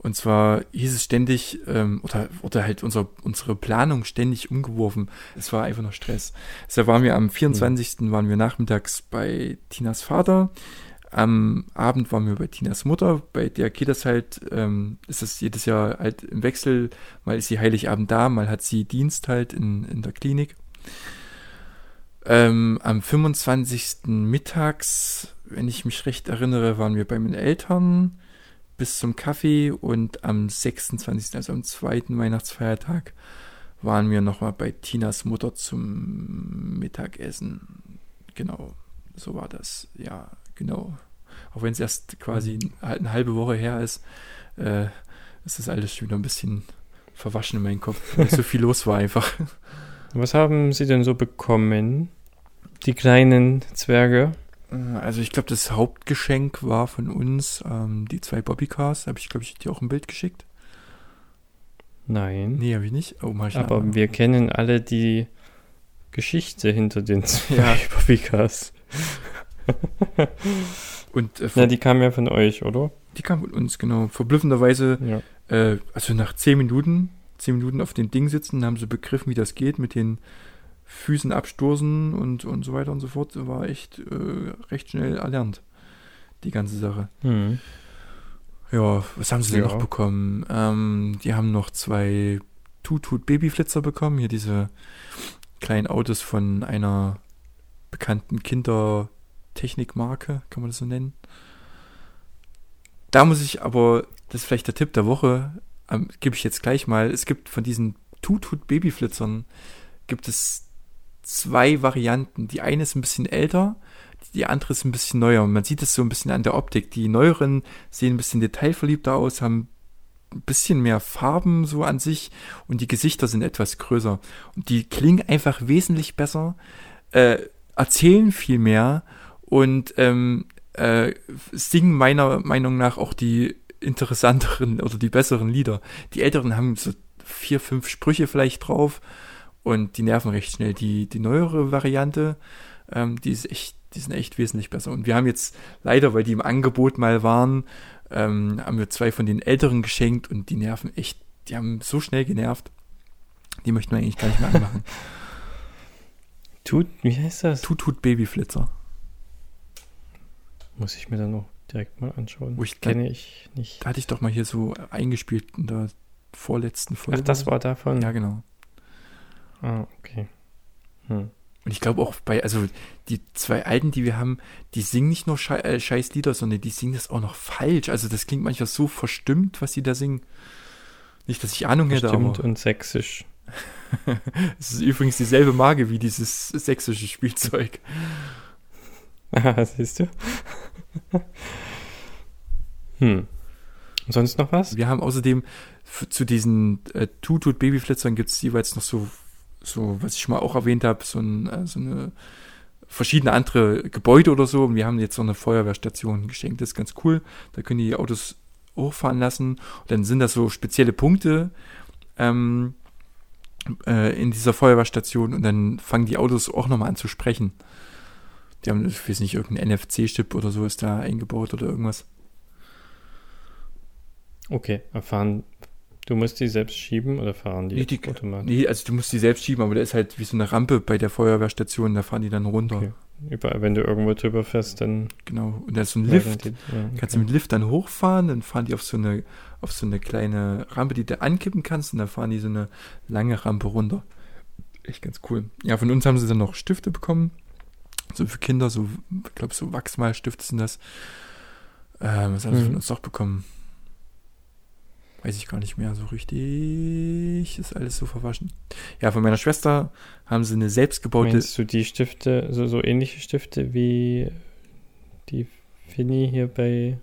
Und zwar hieß es ständig, ähm, oder, oder halt unser, unsere Planung ständig umgeworfen. Es war einfach noch Stress. Deshalb waren wir am 24. waren wir nachmittags bei Tinas Vater. Am Abend waren wir bei Tinas Mutter. Bei der geht das halt, ähm, ist das jedes Jahr halt im Wechsel. Mal ist sie Heiligabend da, mal hat sie Dienst halt in, in der Klinik. Ähm, am 25. mittags, wenn ich mich recht erinnere, waren wir bei meinen Eltern bis zum Kaffee und am 26., also am zweiten Weihnachtsfeiertag, waren wir nochmal bei Tinas Mutter zum Mittagessen. Genau, so war das. Ja, genau. Auch wenn es erst quasi halt eine halbe Woche her ist, äh, ist das alles schon wieder ein bisschen verwaschen in meinem Kopf, weil so viel los war einfach. Was haben Sie denn so bekommen? Die kleinen Zwerge? Äh, Also ich glaube, das Hauptgeschenk war von uns ähm, die zwei Bobbycars. Habe ich, glaube ich, dir auch ein Bild geschickt. Nein. Nee, habe ich nicht. Oh, ich Aber wir kennen alle die Geschichte hinter den zwei Ja. Bobbycars. Und äh, Na, die kam ja von euch, oder? die kam von uns, genau. Verblüffenderweise, Ja. äh, also nach zehn Minuten, zehn Minuten auf dem Ding sitzen, haben sie begriffen, wie das geht mit den Füßen abstoßen und, und so weiter und so fort. War echt äh, recht schnell erlernt, die ganze Sache. Hm. Ja, was haben sie denn Ja. noch bekommen? Ähm, die haben noch zwei Tutut Babyflitzer bekommen. Hier diese kleinen Autos von einer bekannten Kindertechnikmarke, kann man das so nennen. Da muss ich aber, das ist vielleicht der Tipp der Woche, ähm, gebe ich jetzt gleich mal. Es gibt von diesen Tutut Babyflitzern gibt es zwei Varianten. Die eine ist ein bisschen älter, die andere ist ein bisschen neuer. Man sieht es so ein bisschen an der Optik. Die neueren sehen ein bisschen detailverliebter aus, haben ein bisschen mehr Farben so an sich und die Gesichter sind etwas größer. Und die klingen einfach wesentlich besser, äh, erzählen viel mehr und ähm, äh, singen meiner Meinung nach auch die interessanteren oder die besseren Lieder. Die älteren haben so vier, fünf Sprüche vielleicht drauf und die nerven recht schnell. Die, die neuere Variante, ähm, die ist echt, die sind echt wesentlich besser. Und wir haben jetzt leider, weil die im Angebot mal waren, ähm, haben wir zwei von den älteren geschenkt und die nerven echt, die haben so schnell genervt. Die möchten wir eigentlich gar nicht mehr anmachen. Tut, wie heißt das? Tut, tut Babyflitzer. Muss ich mir dann noch direkt mal anschauen. Wo ich- Kenne ich nicht. Da hatte ich doch mal hier so eingespielt in der vorletzten Folge. Ach, das war davon? Ja, genau. Ah, okay. Hm. Und ich glaube auch bei, also die zwei Alten, die wir haben, die singen nicht nur Schei äh, scheiß Lieder, sondern die singen das auch noch falsch. Also das klingt manchmal so verstimmt, was sie da singen. Nicht, dass ich Ahnung hätte, Stimmt aber und sächsisch. es ist übrigens dieselbe Marke wie dieses sächsische Spielzeug. Ah, siehst du? hm. Und sonst noch was? Wir haben außerdem zu diesen äh, Tutut Babyflitzern gibt es jeweils noch so, so, was ich schon mal auch erwähnt habe, so, ein, äh, so eine verschiedene andere Gebäude oder so. Und wir haben jetzt so eine Feuerwehrstation geschenkt. Das ist ganz cool. Da können die Autos hochfahren lassen. Und dann sind das so spezielle Punkte ähm, äh, in dieser Feuerwehrstation. Und dann fangen die Autos auch nochmal an zu sprechen. Die haben, ich weiß nicht, irgendein NFC-Chip oder so ist da eingebaut oder irgendwas. Okay, erfahren. Du musst die selbst schieben oder fahren die, Nee, die- automatisch? Nee, also du musst die selbst schieben, aber da ist halt wie so eine Rampe bei der Feuerwehrstation, da fahren die dann runter. Okay. Überall, wenn du irgendwo drüber fährst, dann Genau. Und da ist so ein Lift. Die, ja, Kannst du mit Lift dann hochfahren, dann fahren die auf so eine, auf so eine kleine Rampe, die du ankippen kannst, und dann fahren die so eine lange Rampe runter. Echt ganz cool. Ja, von uns haben sie dann noch Stifte bekommen. So für Kinder, so, ich glaube, so Wachsmalstifte sind das. Ähm, was haben sie Mhm. von uns noch bekommen? Weiß ich gar nicht mehr so richtig. Ist alles so verwaschen. Ja, von meiner Schwester haben sie eine selbstgebaute. Meinst du die Stifte, so, so ähnliche Stifte wie die Finny hier bei,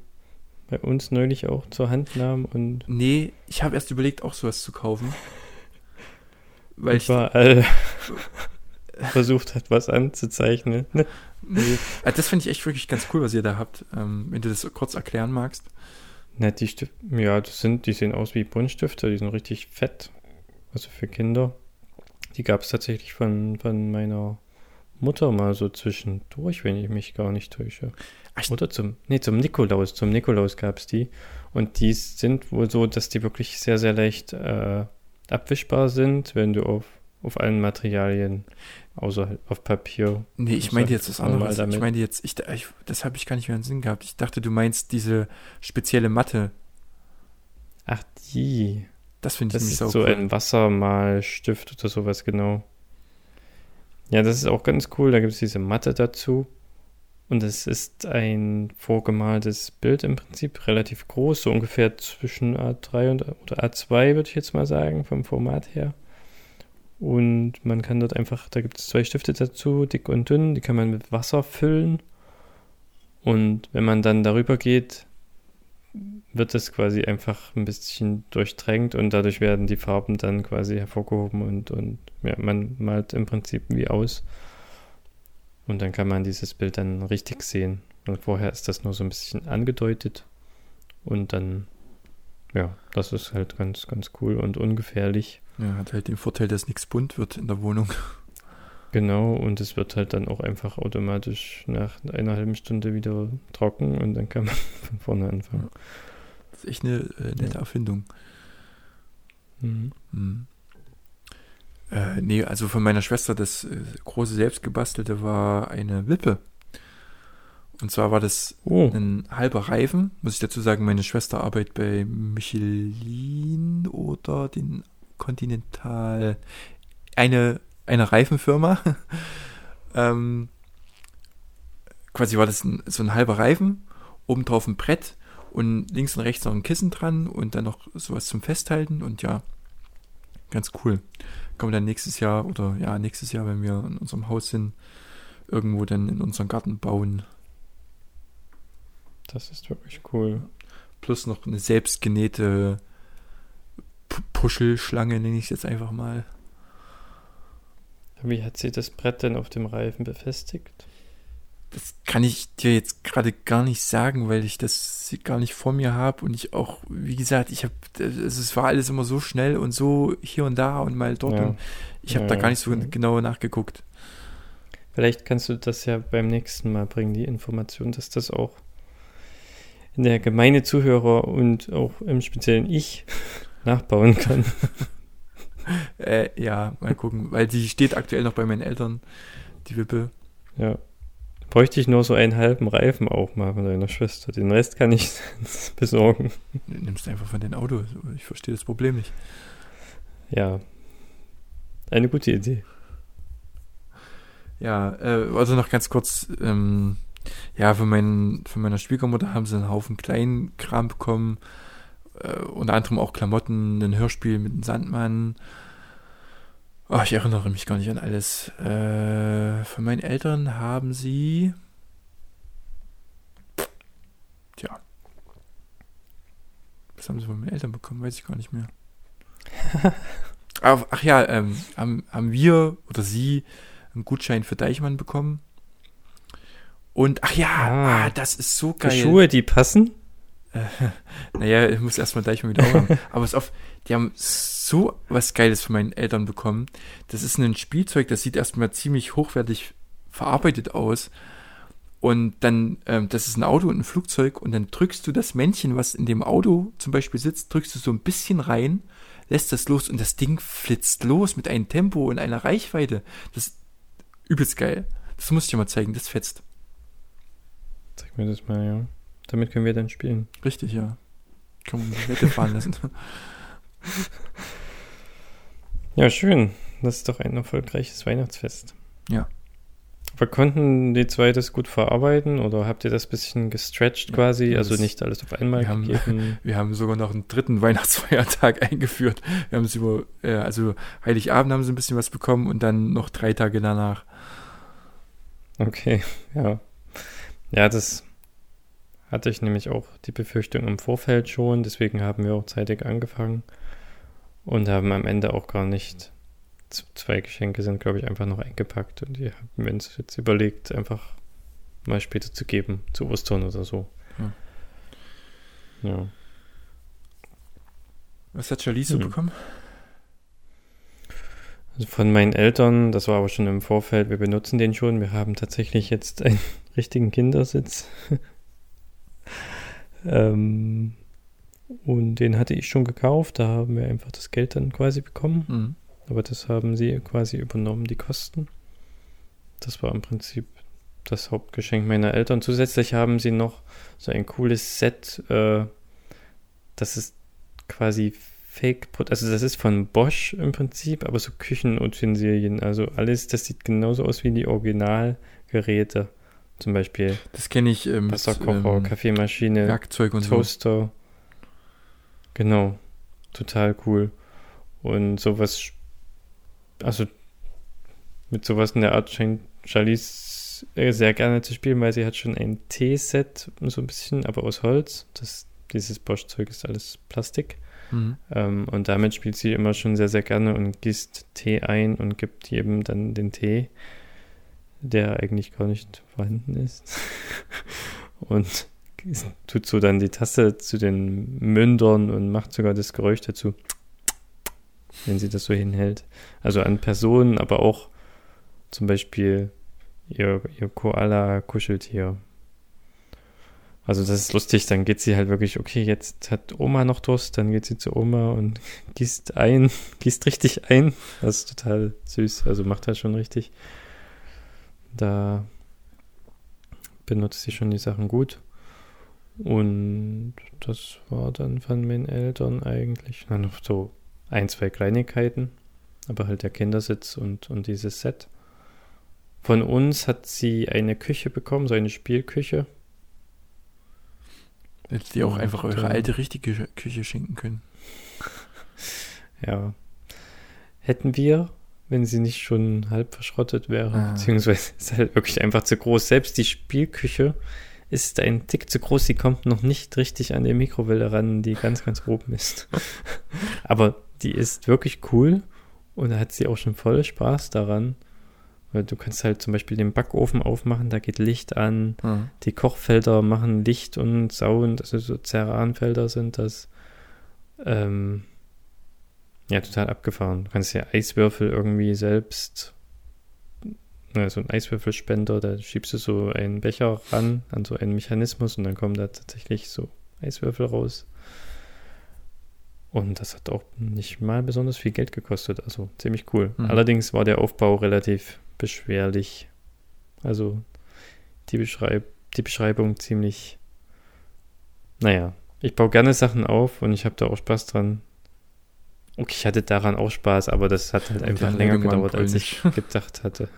bei uns neulich auch zur Hand nahm und Nee, ich habe erst überlegt, auch sowas zu kaufen. Weil ich. überall versucht hat, was anzuzeichnen? Ne? Nee, also das finde ich echt wirklich ganz cool, was ihr da habt. Ähm, wenn du das kurz erklären magst. Na, die Stifte, ja, das sind, die sehen aus wie Buntstifte, die sind richtig fett. Also für Kinder. Die gab es tatsächlich von, von meiner Mutter mal so zwischendurch, wenn ich mich gar nicht täusche. Ach, Oder zum, nee, zum Nikolaus. Zum Nikolaus gab es die. Und die sind wohl so, dass die wirklich sehr, sehr leicht äh, abwischbar sind, wenn du auf, auf allen Materialien, außer halt auf Papier. Nee, ich meinte jetzt was anderes. Ich meinte jetzt, ich, ich, das habe ich gar nicht mehr in den Sinn gehabt. Ich dachte, du meinst diese spezielle Matte. Ach, die. Das finde ich Das nämlich ist so cool. ein Wassermalstift oder sowas, genau. Ja, das ist auch ganz cool. Da gibt es diese Matte dazu. Und es ist ein vorgemaltes Bild im Prinzip, relativ groß, so ungefähr zwischen A3 und oder A2, würde ich jetzt mal sagen, vom Format her. Und man kann dort einfach, da gibt es zwei Stifte dazu, dick und dünn, die kann man mit Wasser füllen. Und wenn man dann darüber geht, wird es quasi einfach ein bisschen durchtränkt und dadurch werden die Farben dann quasi hervorgehoben und, und ja, man malt im Prinzip wie aus. Und dann kann man dieses Bild dann richtig sehen. Und vorher ist das nur so ein bisschen angedeutet. Und dann, ja, das ist halt ganz, ganz cool und ungefährlich. Ja, hat halt den Vorteil, dass nichts bunt wird in der Wohnung. Genau, und es wird halt dann auch einfach automatisch nach einer halben Stunde wieder trocken und dann kann man von vorne anfangen. Das ist echt eine äh, nette Ja. Erfindung. Mhm. Hm. Äh, nee, also von meiner Schwester, das äh, große selbstgebastelte war eine Wippe. Und zwar war das Oh, ein halber Reifen. Muss ich dazu sagen, meine Schwester arbeitet bei Michelin oder den Continental. Eine, eine Reifenfirma. ähm, quasi war das ein, so ein halber Reifen, oben drauf ein Brett und links und rechts noch ein Kissen dran und dann noch sowas zum Festhalten und ja, ganz cool. Kommen wir dann nächstes Jahr oder ja, nächstes Jahr, wenn wir in unserem Haus sind, irgendwo dann in unseren Garten bauen. Das ist wirklich cool. plus noch eine selbstgenähte P- Puschelschlange, nenne ich es jetzt einfach mal. Wie hat sie das Brett denn auf dem Reifen befestigt? Das kann ich dir jetzt gerade gar nicht sagen, weil ich das gar nicht vor mir habe und ich auch, wie gesagt, ich habe, es war alles immer so schnell und so hier und da und mal dort Ja. und ich habe Ja, da gar nicht so genau nachgeguckt. Vielleicht kannst du das ja beim nächsten Mal bringen, die Information, dass das auch der Gemeinde Zuhörer und auch im speziellen ich nachbauen kann. Äh, ja, mal gucken, weil die steht aktuell noch bei meinen Eltern, die Wippe. Ja. Bräuchte ich nur so einen halben Reifen auch mal von deiner Schwester. Den Rest kann ich besorgen. Nimmst einfach von dein Auto, ich verstehe das Problem nicht. Ja. Eine gute Idee. Ja, äh, also noch ganz kurz, ähm, ja, von, meinen, von meiner Schwiegermutter haben sie einen Haufen Kleinkram bekommen, äh, unter anderem auch Klamotten, ein Hörspiel mit einem Sandmann. Ach, ich erinnere mich gar nicht an alles. Äh, von meinen Eltern haben sie, tja, Was haben sie von meinen Eltern bekommen? Weiß ich gar nicht mehr. ach, ach ja, ähm, haben, haben wir oder sie einen Gutschein für Deichmann bekommen. Und, ach ja, Ah. ah, das ist so geil. Schuhe, die passen? Naja, ich muss erstmal Deichmann wieder aufhaben. Aber es auf, die haben so was Geiles von meinen Eltern bekommen. Das ist ein Spielzeug, das sieht erstmal ziemlich hochwertig verarbeitet aus. Und dann, ähm, das ist ein Auto und ein Flugzeug und dann drückst du das Männchen, was in dem Auto zum Beispiel sitzt, drückst du so ein bisschen rein, lässt das los und das Ding flitzt los mit einem Tempo und einer Reichweite. Das ist übelst geil. Das muss ich dir mal zeigen, das fetzt. Zeig mir das mal, ja. Damit können wir dann spielen. Richtig, ja. Die Wette fahren lassen. Ja, schön. Das ist doch ein erfolgreiches Weihnachtsfest. Ja. Aber konnten die zwei das gut verarbeiten oder habt ihr das bisschen gestretched Ja, quasi? Also nicht alles auf einmal wir haben- gegeben? Wir haben sogar noch einen dritten Weihnachtsfeiertag eingeführt. Wir haben es über, äh, also Heiligabend haben sie ein bisschen was bekommen und dann noch drei Tage danach. Okay, ja. Ja, das hatte ich nämlich auch die Befürchtung im Vorfeld schon, deswegen haben wir auch zeitig angefangen und haben am Ende auch gar nicht. Zwei Geschenke sind, glaube ich, einfach noch eingepackt und die haben wir uns jetzt überlegt, einfach mal später zu geben, zu Ostern oder so. Ja. Ja. Was hat Charlize so Hm. bekommen? Von meinen Eltern, das war aber schon im Vorfeld, wir benutzen den schon. Wir haben tatsächlich jetzt einen richtigen Kindersitz. ähm, und den hatte ich schon gekauft, da haben wir einfach das Geld dann quasi bekommen. Mhm. Aber das haben sie quasi übernommen, die Kosten. Das war im Prinzip das Hauptgeschenk meiner Eltern. Zusätzlich haben sie noch so ein cooles Set, äh, das ist quasi Fake, also das ist von Bosch im Prinzip, aber so Küchenutensilien, also alles, das sieht genauso aus wie die Originalgeräte. Zum Beispiel Das kenne ich äh, mit Wasserkocher, ähm, Kaffeemaschine, Werkzeug und so. Toaster. Genau. Total cool. Und sowas, also mit sowas in der Art scheint Charlize äh, sehr gerne zu spielen, weil sie hat schon ein Teeset, so ein bisschen, aber aus Holz. Das, dieses Bosch-Zeug ist alles Plastik. Mhm. Ähm, und damit spielt sie immer schon sehr, sehr gerne und gießt Tee ein und gibt jedem dann den Tee, der eigentlich gar nicht vorhanden ist. und tut so dann die Tasse zu den Mündern und macht sogar das Geräusch dazu, wenn sie das so hinhält. Also an Personen, aber auch zum Beispiel ihr, ihr Koala-Kuscheltier. Also das ist lustig, dann geht sie halt wirklich, okay, jetzt hat Oma noch Durst, dann geht sie zu Oma und gießt ein, gießt richtig ein. Das ist total süß, also macht das schon richtig. Da benutzt sie schon die Sachen gut. Und das war dann von meinen Eltern eigentlich na, noch so ein, zwei Kleinigkeiten, aber halt der Kindersitz und, und dieses Set. Von uns hat sie eine Küche bekommen, so eine Spielküche. Hättet ihr auch Und, einfach eure äh, alte richtige Küche schenken können. Ja. Hätten wir, wenn sie nicht schon halb verschrottet wäre, Ah. beziehungsweise ist halt wirklich einfach zu groß. Selbst die Spielküche ist ein Tick zu groß, sie kommt noch nicht richtig an die Mikrowelle ran, die ganz, ganz oben ist. Aber die ist wirklich cool und da hat sie auch schon voll Spaß daran. Weil du kannst halt zum Beispiel den Backofen aufmachen, da geht Licht an, Mhm. die Kochfelder machen Licht und Sound, also so Ceranfelder sind das. Ähm, ja, total abgefahren. Du kannst ja Eiswürfel irgendwie selbst, na, so ein Eiswürfelspender, da schiebst du so einen Becher ran an so einen Mechanismus und dann kommen da tatsächlich so Eiswürfel raus. Und das hat auch nicht mal besonders viel Geld gekostet, also ziemlich cool. Mhm. Allerdings war der Aufbau relativ beschwerlich. Also die, Beschreib die Beschreibung ziemlich. Naja, ich baue gerne Sachen auf und ich habe da auch Spaß dran. Okay, ich hatte daran auch Spaß, aber das hat halt einfach länger gedauert, als ich gedacht hatte.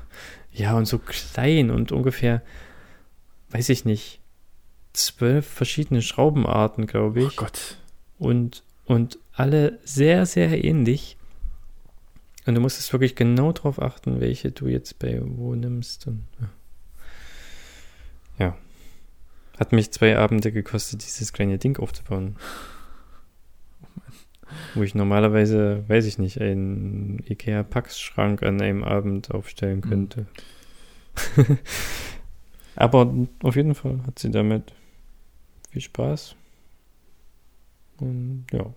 Ja, und so klein und ungefähr, weiß ich nicht, zwölf verschiedene Schraubenarten, glaube Oh ich. Gott. Und, und alle sehr, sehr ähnlich. Und du musstest wirklich genau drauf achten, welche du jetzt bei wo nimmst. Und, ja. ja. Hat mich zwei Abende gekostet, dieses kleine Ding aufzubauen. Wo ich normalerweise, weiß ich nicht, einen Ikea-Packschrank an einem Abend aufstellen Mhm. könnte. Aber auf jeden Fall hat sie damit viel Spaß. Und ja.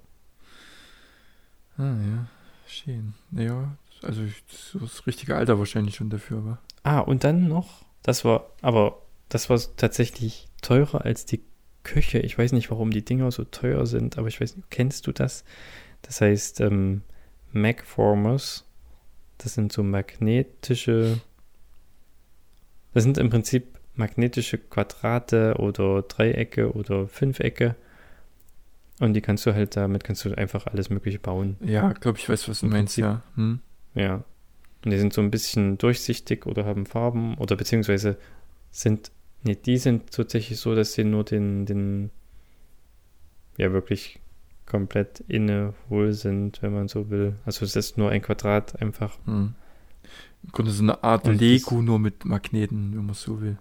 Ah, ja. Schön. Ja, also so das richtige Alter wahrscheinlich schon dafür, aber. Ah, und dann noch, das war, aber das war tatsächlich teurer als die Küche. Ich weiß nicht, warum die Dinger so teuer sind, aber ich weiß nicht, kennst du das? Das heißt, ähm, Macformers, das sind so magnetische, das sind im Prinzip magnetische Quadrate oder Dreiecke oder Fünfecke. Und die kannst du halt damit, kannst du einfach alles Mögliche bauen. Ja, glaube ich, weiß, was du Im meinst, Prinzip. ja. Hm? Ja. Und die sind so ein bisschen durchsichtig oder haben Farben oder beziehungsweise sind, nee, die sind tatsächlich so, dass sie nur den, den, ja, wirklich komplett inne hohl sind, wenn man so will. Also es ist nur ein Quadrat einfach Hm. Im Grunde so eine Art Und Lego, nur mit Magneten, wenn man es so will.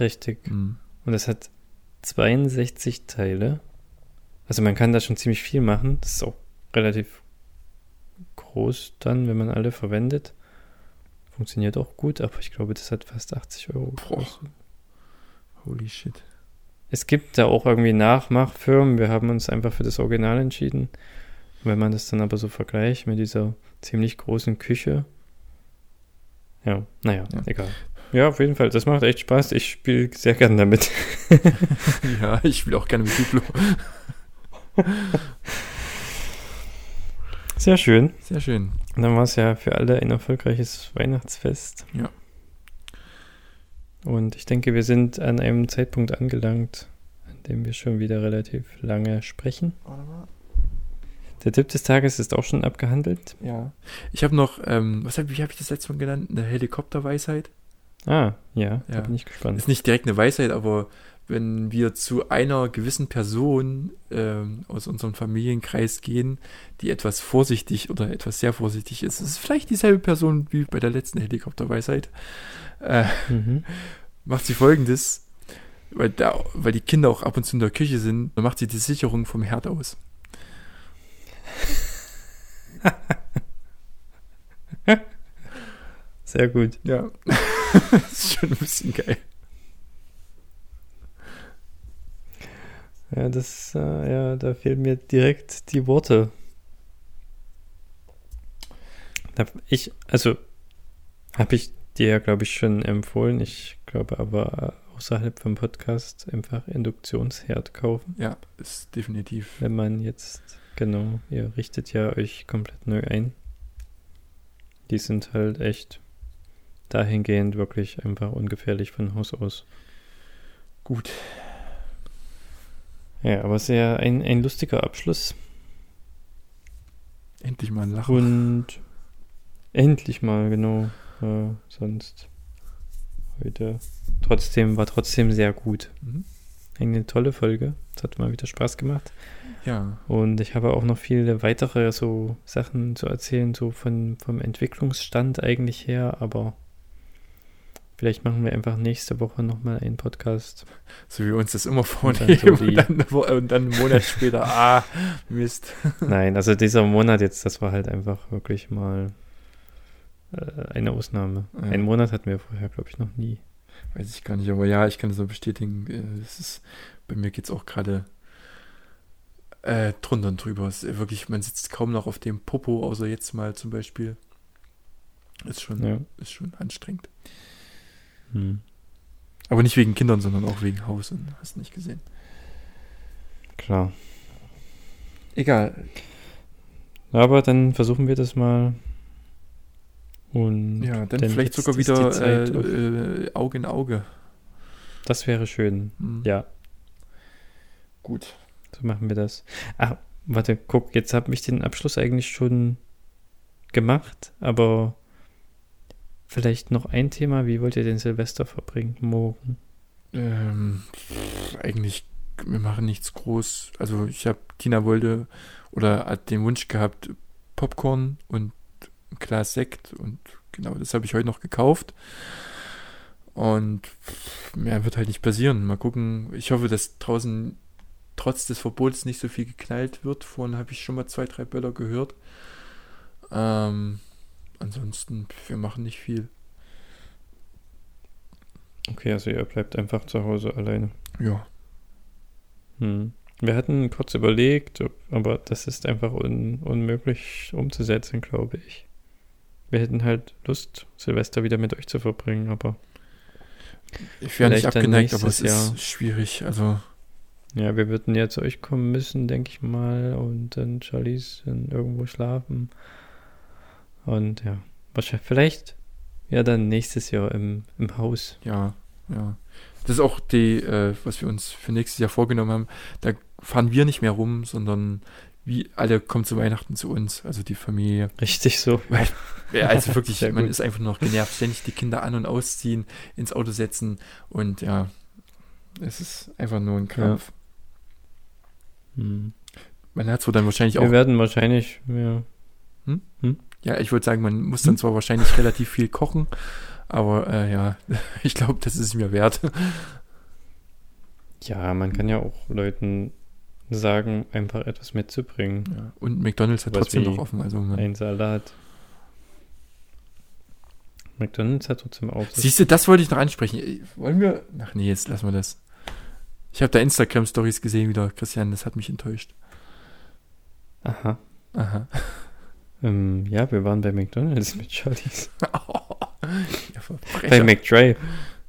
richtig. Hm. Und es hat 62 Teile. Also man kann da schon ziemlich viel machen. Das ist auch relativ groß dann, wenn man alle verwendet. Funktioniert auch gut, aber ich glaube, das hat fast 80 Euro gekostet. Holy shit. Es gibt da auch irgendwie Nachmachfirmen. Wir haben uns einfach für das Original entschieden. Wenn man das dann aber so vergleicht mit dieser ziemlich großen Küche. Ja, naja, Ja. egal. Ja, auf jeden Fall. Das macht echt Spaß. Ich spiele sehr gern damit. ja, ich spiele auch gerne mit Duplo. Sehr schön. Sehr schön. Und dann war es ja für alle ein erfolgreiches Weihnachtsfest. Ja. Und ich denke, wir sind an einem Zeitpunkt angelangt, an dem wir schon wieder relativ lange sprechen. Warte mal. Der Tipp des Tages ist auch schon abgehandelt. Ja. Ich habe noch, ähm, was hab, wie habe ich das letzte Mal genannt? Eine Helikopterweisheit. Ah, ja, da Ja. bin ich gespannt. Ist nicht direkt eine Weisheit, aber wenn wir zu einer gewissen Person ähm, aus unserem Familienkreis gehen, die etwas vorsichtig oder etwas sehr vorsichtig ist, es ist vielleicht dieselbe Person wie bei der letzten Helikopterweisheit, äh, Mhm. macht sie folgendes, weil, da, weil die Kinder auch ab und zu in der Küche sind, dann macht sie die Sicherung vom Herd aus. Sehr gut. Ja. das ist schon ein bisschen geil. Ja, das, äh, ja, da fehlen mir direkt die Worte. Ich, also, habe ich dir ja, glaube ich, schon empfohlen. Ich glaube aber äh, außerhalb vom Podcast einfach Induktionsherd kaufen. Ja, ist definitiv. Wenn man jetzt, genau, ihr richtet ja euch komplett neu ein. Die sind halt echt dahingehend wirklich einfach ungefährlich von Haus aus. Gut. Ja, aber sehr ein, ein lustiger Abschluss. Endlich mal ein Lachen. Und endlich mal, genau. Äh, sonst heute trotzdem, war trotzdem sehr gut. Mhm. Eine tolle Folge. Es hat mal wieder Spaß gemacht. Ja. Und ich habe auch noch viele weitere so Sachen zu erzählen, so von, vom Entwicklungsstand eigentlich her, aber vielleicht machen wir einfach nächste Woche nochmal einen Podcast. So wie wir uns das immer Und dann vornehmen. so Und dann, Wo- und dann einen Monat später, ah, Mist. Nein, also dieser Monat jetzt, das war halt einfach wirklich mal äh, eine Ausnahme. Ja. Einen Monat hatten wir vorher, glaube ich, noch nie. Weiß ich gar nicht, aber ja, ich kann es nur bestätigen. äh, Es ist, bei mir geht es auch gerade äh, drunter und drüber. Es ist wirklich, man sitzt kaum noch auf dem Popo, außer jetzt mal zum Beispiel. Ist schon, Ja. ist schon anstrengend. Hm. Aber nicht wegen Kindern, sondern auch wegen Haus und hast nicht gesehen. Klar. Egal. Aber dann versuchen wir das mal. Und Ja, dann, Dann vielleicht sogar wieder Zeit äh, äh, Auge in Auge. das wäre schön. Hm. Ja, Gut. so machen wir das. Ach, warte, guck, jetzt habe ich den Abschluss eigentlich schon gemacht, aber vielleicht noch ein Thema. Wie wollt ihr den Silvester verbringen? Morgen. Ähm, eigentlich, wir machen nichts groß. Also ich habe, Tina wollte oder hat den Wunsch gehabt, Popcorn und ein Glas Sekt und genau, das habe ich heute noch gekauft. Und mehr wird halt nicht passieren. Mal gucken. Ich hoffe, dass draußen trotz des Verbots nicht so viel geknallt wird. Vorhin habe ich schon mal zwei, drei Böller gehört. Ähm, ansonsten, wir machen nicht viel. Okay, also ihr bleibt einfach zu Hause alleine. Ja. Hm. Wir hatten kurz überlegt, ob, aber das ist einfach un, unmöglich umzusetzen, glaube ich. Wir hätten halt Lust, Silvester wieder mit euch zu verbringen, aber. Ich wäre nicht abgeneigt, aber es Jahr. ist schwierig. Also, Ja, wir würden ja zu euch kommen müssen, denke ich mal, und dann Charlies irgendwo schlafen. Und ja, wahrscheinlich, vielleicht ja dann nächstes Jahr im, im Haus. ja, ja. Das ist auch die, äh, was wir uns für nächstes Jahr vorgenommen haben. Da fahren wir nicht mehr rum, sondern wie alle kommen zu Weihnachten zu uns, also die Familie. Richtig so. Weil, ja, also wirklich, man ist einfach nur noch genervt, ständig die Kinder an- und ausziehen, ins Auto setzen und ja, es ist einfach nur ein Krampf. Hm. Man hat zwar dann wahrscheinlich Wir auch, werden wahrscheinlich, ja, ja, ich würde sagen, man muss dann zwar wahrscheinlich relativ viel kochen, aber äh, ja, ich glaube, das ist mir wert. ja, man kann ja auch Leuten sagen, einfach etwas mitzubringen. Ja, und McDonalds hat Was trotzdem noch offen, also man, Ein Salat. McDonalds hat trotzdem auch. Siehst du, das wollte ich noch ansprechen. Äh, Wollen wir? Ach nee, jetzt lassen wir das. Ich habe da Instagram-Stories gesehen wieder, Christian, das hat mich enttäuscht. Aha. Aha. Ähm, ja, wir waren bei McDonalds mit Charlies. ja. Bei McDrive.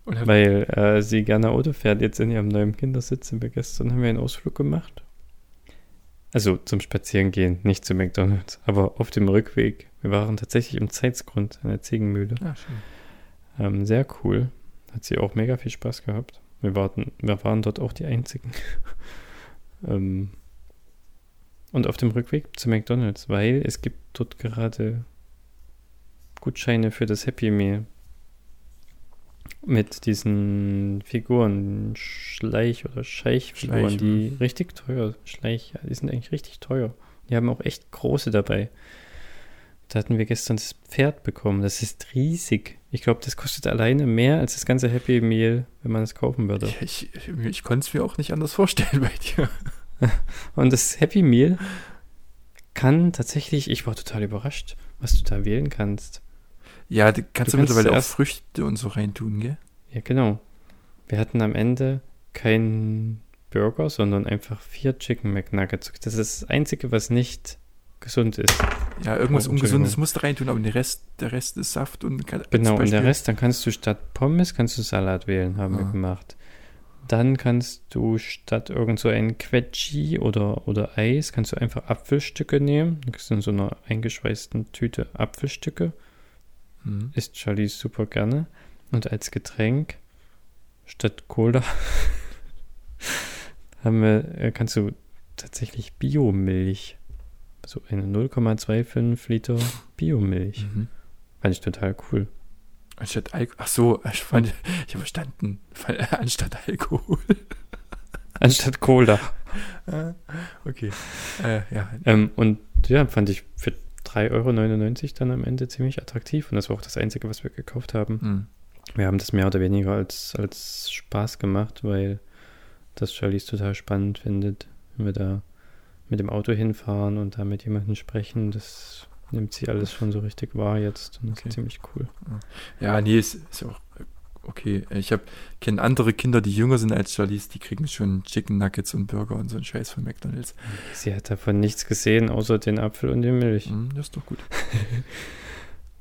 Weil äh, sie gerne Auto fährt. Jetzt in ihrem neuen Kindersitz wir gestern, haben wir einen Ausflug gemacht. Also zum Spazierengehen, nicht zu McDonalds, aber auf dem Rückweg. Wir waren tatsächlich im Zeitsgrund an der Ziegenmühle. ah, schön. Ähm, sehr cool. Hat sie auch mega viel Spaß gehabt. Wir, warten, wir waren dort auch die Einzigen. ähm, und auf dem Rückweg zu McDonalds, weil es gibt dort gerade Gutscheine für das Happy Meal. Mit diesen Figuren, Schleich- oder Scheichfiguren, Schleich, die richtig teuer, Schleich, die sind eigentlich richtig teuer. Die haben auch echt große dabei. Da hatten wir gestern das Pferd bekommen. Das ist riesig. Ich glaube, das kostet alleine mehr als das ganze Happy Meal, wenn man es kaufen würde. Ich, ich, ich konnte es mir auch nicht anders vorstellen bei dir. Und das Happy Meal kann tatsächlich, ich war total überrascht, was du da wählen kannst. Ja, du kannst Du kannst mittlerweile auch Früchte und so reintun, gell? Ja, genau. Wir hatten am Ende keinen Burger, sondern einfach vier Chicken McNuggets. Das ist das Einzige, was nicht gesund ist. Ja, irgendwas Oh, Ungesundes musst du reintun, aber der Rest, der Rest ist Saft und kann, Genau, und der Rest, dann kannst du statt Pommes, kannst du Salat wählen, haben wir Ah. gemacht. Dann kannst du statt irgend so ein Quetschi oder, oder Eis, kannst du einfach Apfelstücke nehmen. Du kriegst in so einer eingeschweißten Tüte Apfelstücke. Hm. Isst Charlie super gerne. Und als Getränk statt Cola haben wir, äh, kannst du tatsächlich Biomilch. So eine 0,25 Liter Biomilch. Mhm. Fand ich total cool. Anstatt Alkohol. Ach so, ich, fand, ich habe verstanden. Anstatt Alkohol. Anstatt Cola. Ah, okay. Äh, ja. Ähm, und ja, fand ich für 3,99 Euro dann am Ende ziemlich attraktiv. Und das war auch das Einzige, was wir gekauft haben. Hm. Wir haben das mehr oder weniger als, als Spaß gemacht, weil das Charlies total spannend findet, wenn wir da mit dem Auto hinfahren und da mit jemandem sprechen. Das nimmt sie alles schon so richtig wahr jetzt. Und das Okay. ist ziemlich cool. Ja, nee, ist, ist auch okay. Ich habe kenne andere Kinder, die jünger sind als Charlies, die kriegen schon Chicken Nuggets und Burger und so einen Scheiß von McDonalds. Sie hat davon nichts gesehen, außer den Apfel und die Milch. Hm, das ist doch gut.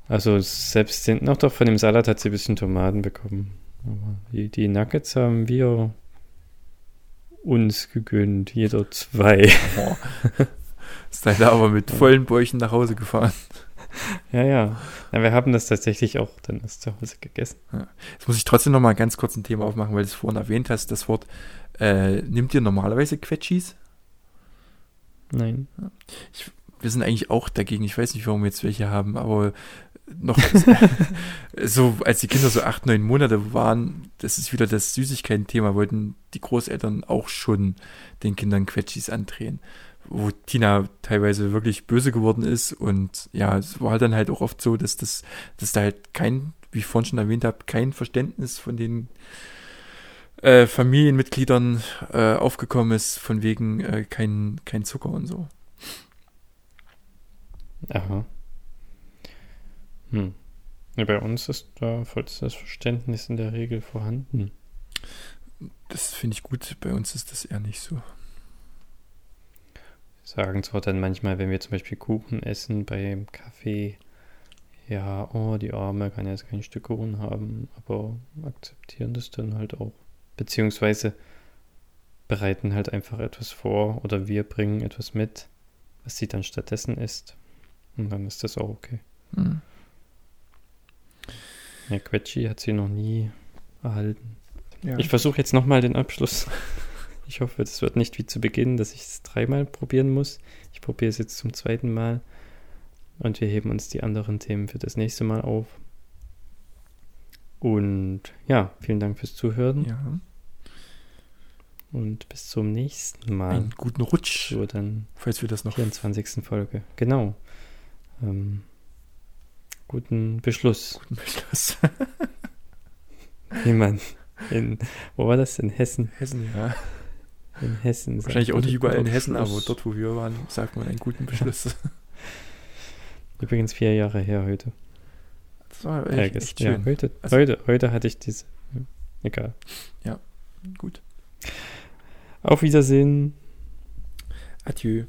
Also selbst den, noch doch von dem Salat hat sie ein bisschen Tomaten bekommen. Aber die, die Nuggets haben wir uns gegönnt, jeder zwei. Ist dann da aber mit vollen Bäuchen nach Hause gefahren. ja, ja. Na, wir haben das tatsächlich auch dann erst zu Hause gegessen. Jetzt muss ich trotzdem noch mal ganz kurz ein Thema aufmachen, weil du es vorhin erwähnt hast, das Wort. Äh, nimmt ihr normalerweise Quetschis? Nein. Wir sind eigentlich auch dagegen. Ich weiß nicht, warum wir jetzt welche haben, aber noch so, als die Kinder so acht, neun Monate waren, das ist wieder das Süßigkeiten-Thema, wollten die Großeltern auch schon den Kindern Quetschis andrehen. Wo Tina teilweise wirklich böse geworden ist und ja, es war dann halt auch oft so, dass das, dass da halt kein, wie ich vorhin schon erwähnt habe, kein Verständnis von den äh, Familienmitgliedern äh, aufgekommen ist, von wegen äh, kein, kein Zucker und so. Aha. Hm. Ja, bei uns ist da vollstes Verständnis in der Regel vorhanden. Das finde ich gut. Bei uns ist das eher nicht so. Sagen zwar dann manchmal, wenn wir zum Beispiel Kuchen essen beim Kaffee, ja, oh, die Arme kann jetzt kein Stück Kuchen haben, aber akzeptieren das dann halt auch. Beziehungsweise bereiten halt einfach etwas vor oder wir bringen etwas mit, was sie dann stattdessen isst. Und dann ist das auch okay. Hm. Ja, Quetschi hat sie noch nie erhalten. Ja. Ich versuche jetzt nochmal den Abschluss. Ich hoffe, das wird nicht wie zu Beginn, dass ich es dreimal probieren muss. Ich probiere es jetzt zum zweiten Mal. Und wir heben uns die anderen Themen für das nächste Mal auf. Und ja, vielen Dank fürs Zuhören ja. und bis zum nächsten Mal. Einen guten Rutsch, So, dann falls wir das noch. 24. Folge. Genau. Ähm, guten Beschluss. Guten Beschluss. Wie man in, wo war das? In Hessen. Hessen, ja. In Hessen. Wahrscheinlich auch nicht überall in Hessen, aber dort, wo wir waren, sagt man einen guten Beschluss. Übrigens vier Jahre her heute. Das war echt, echt ja, schön. heute, Also- heute, heute hatte ich diese. Egal. Gut. Auf Wiedersehen. Adieu.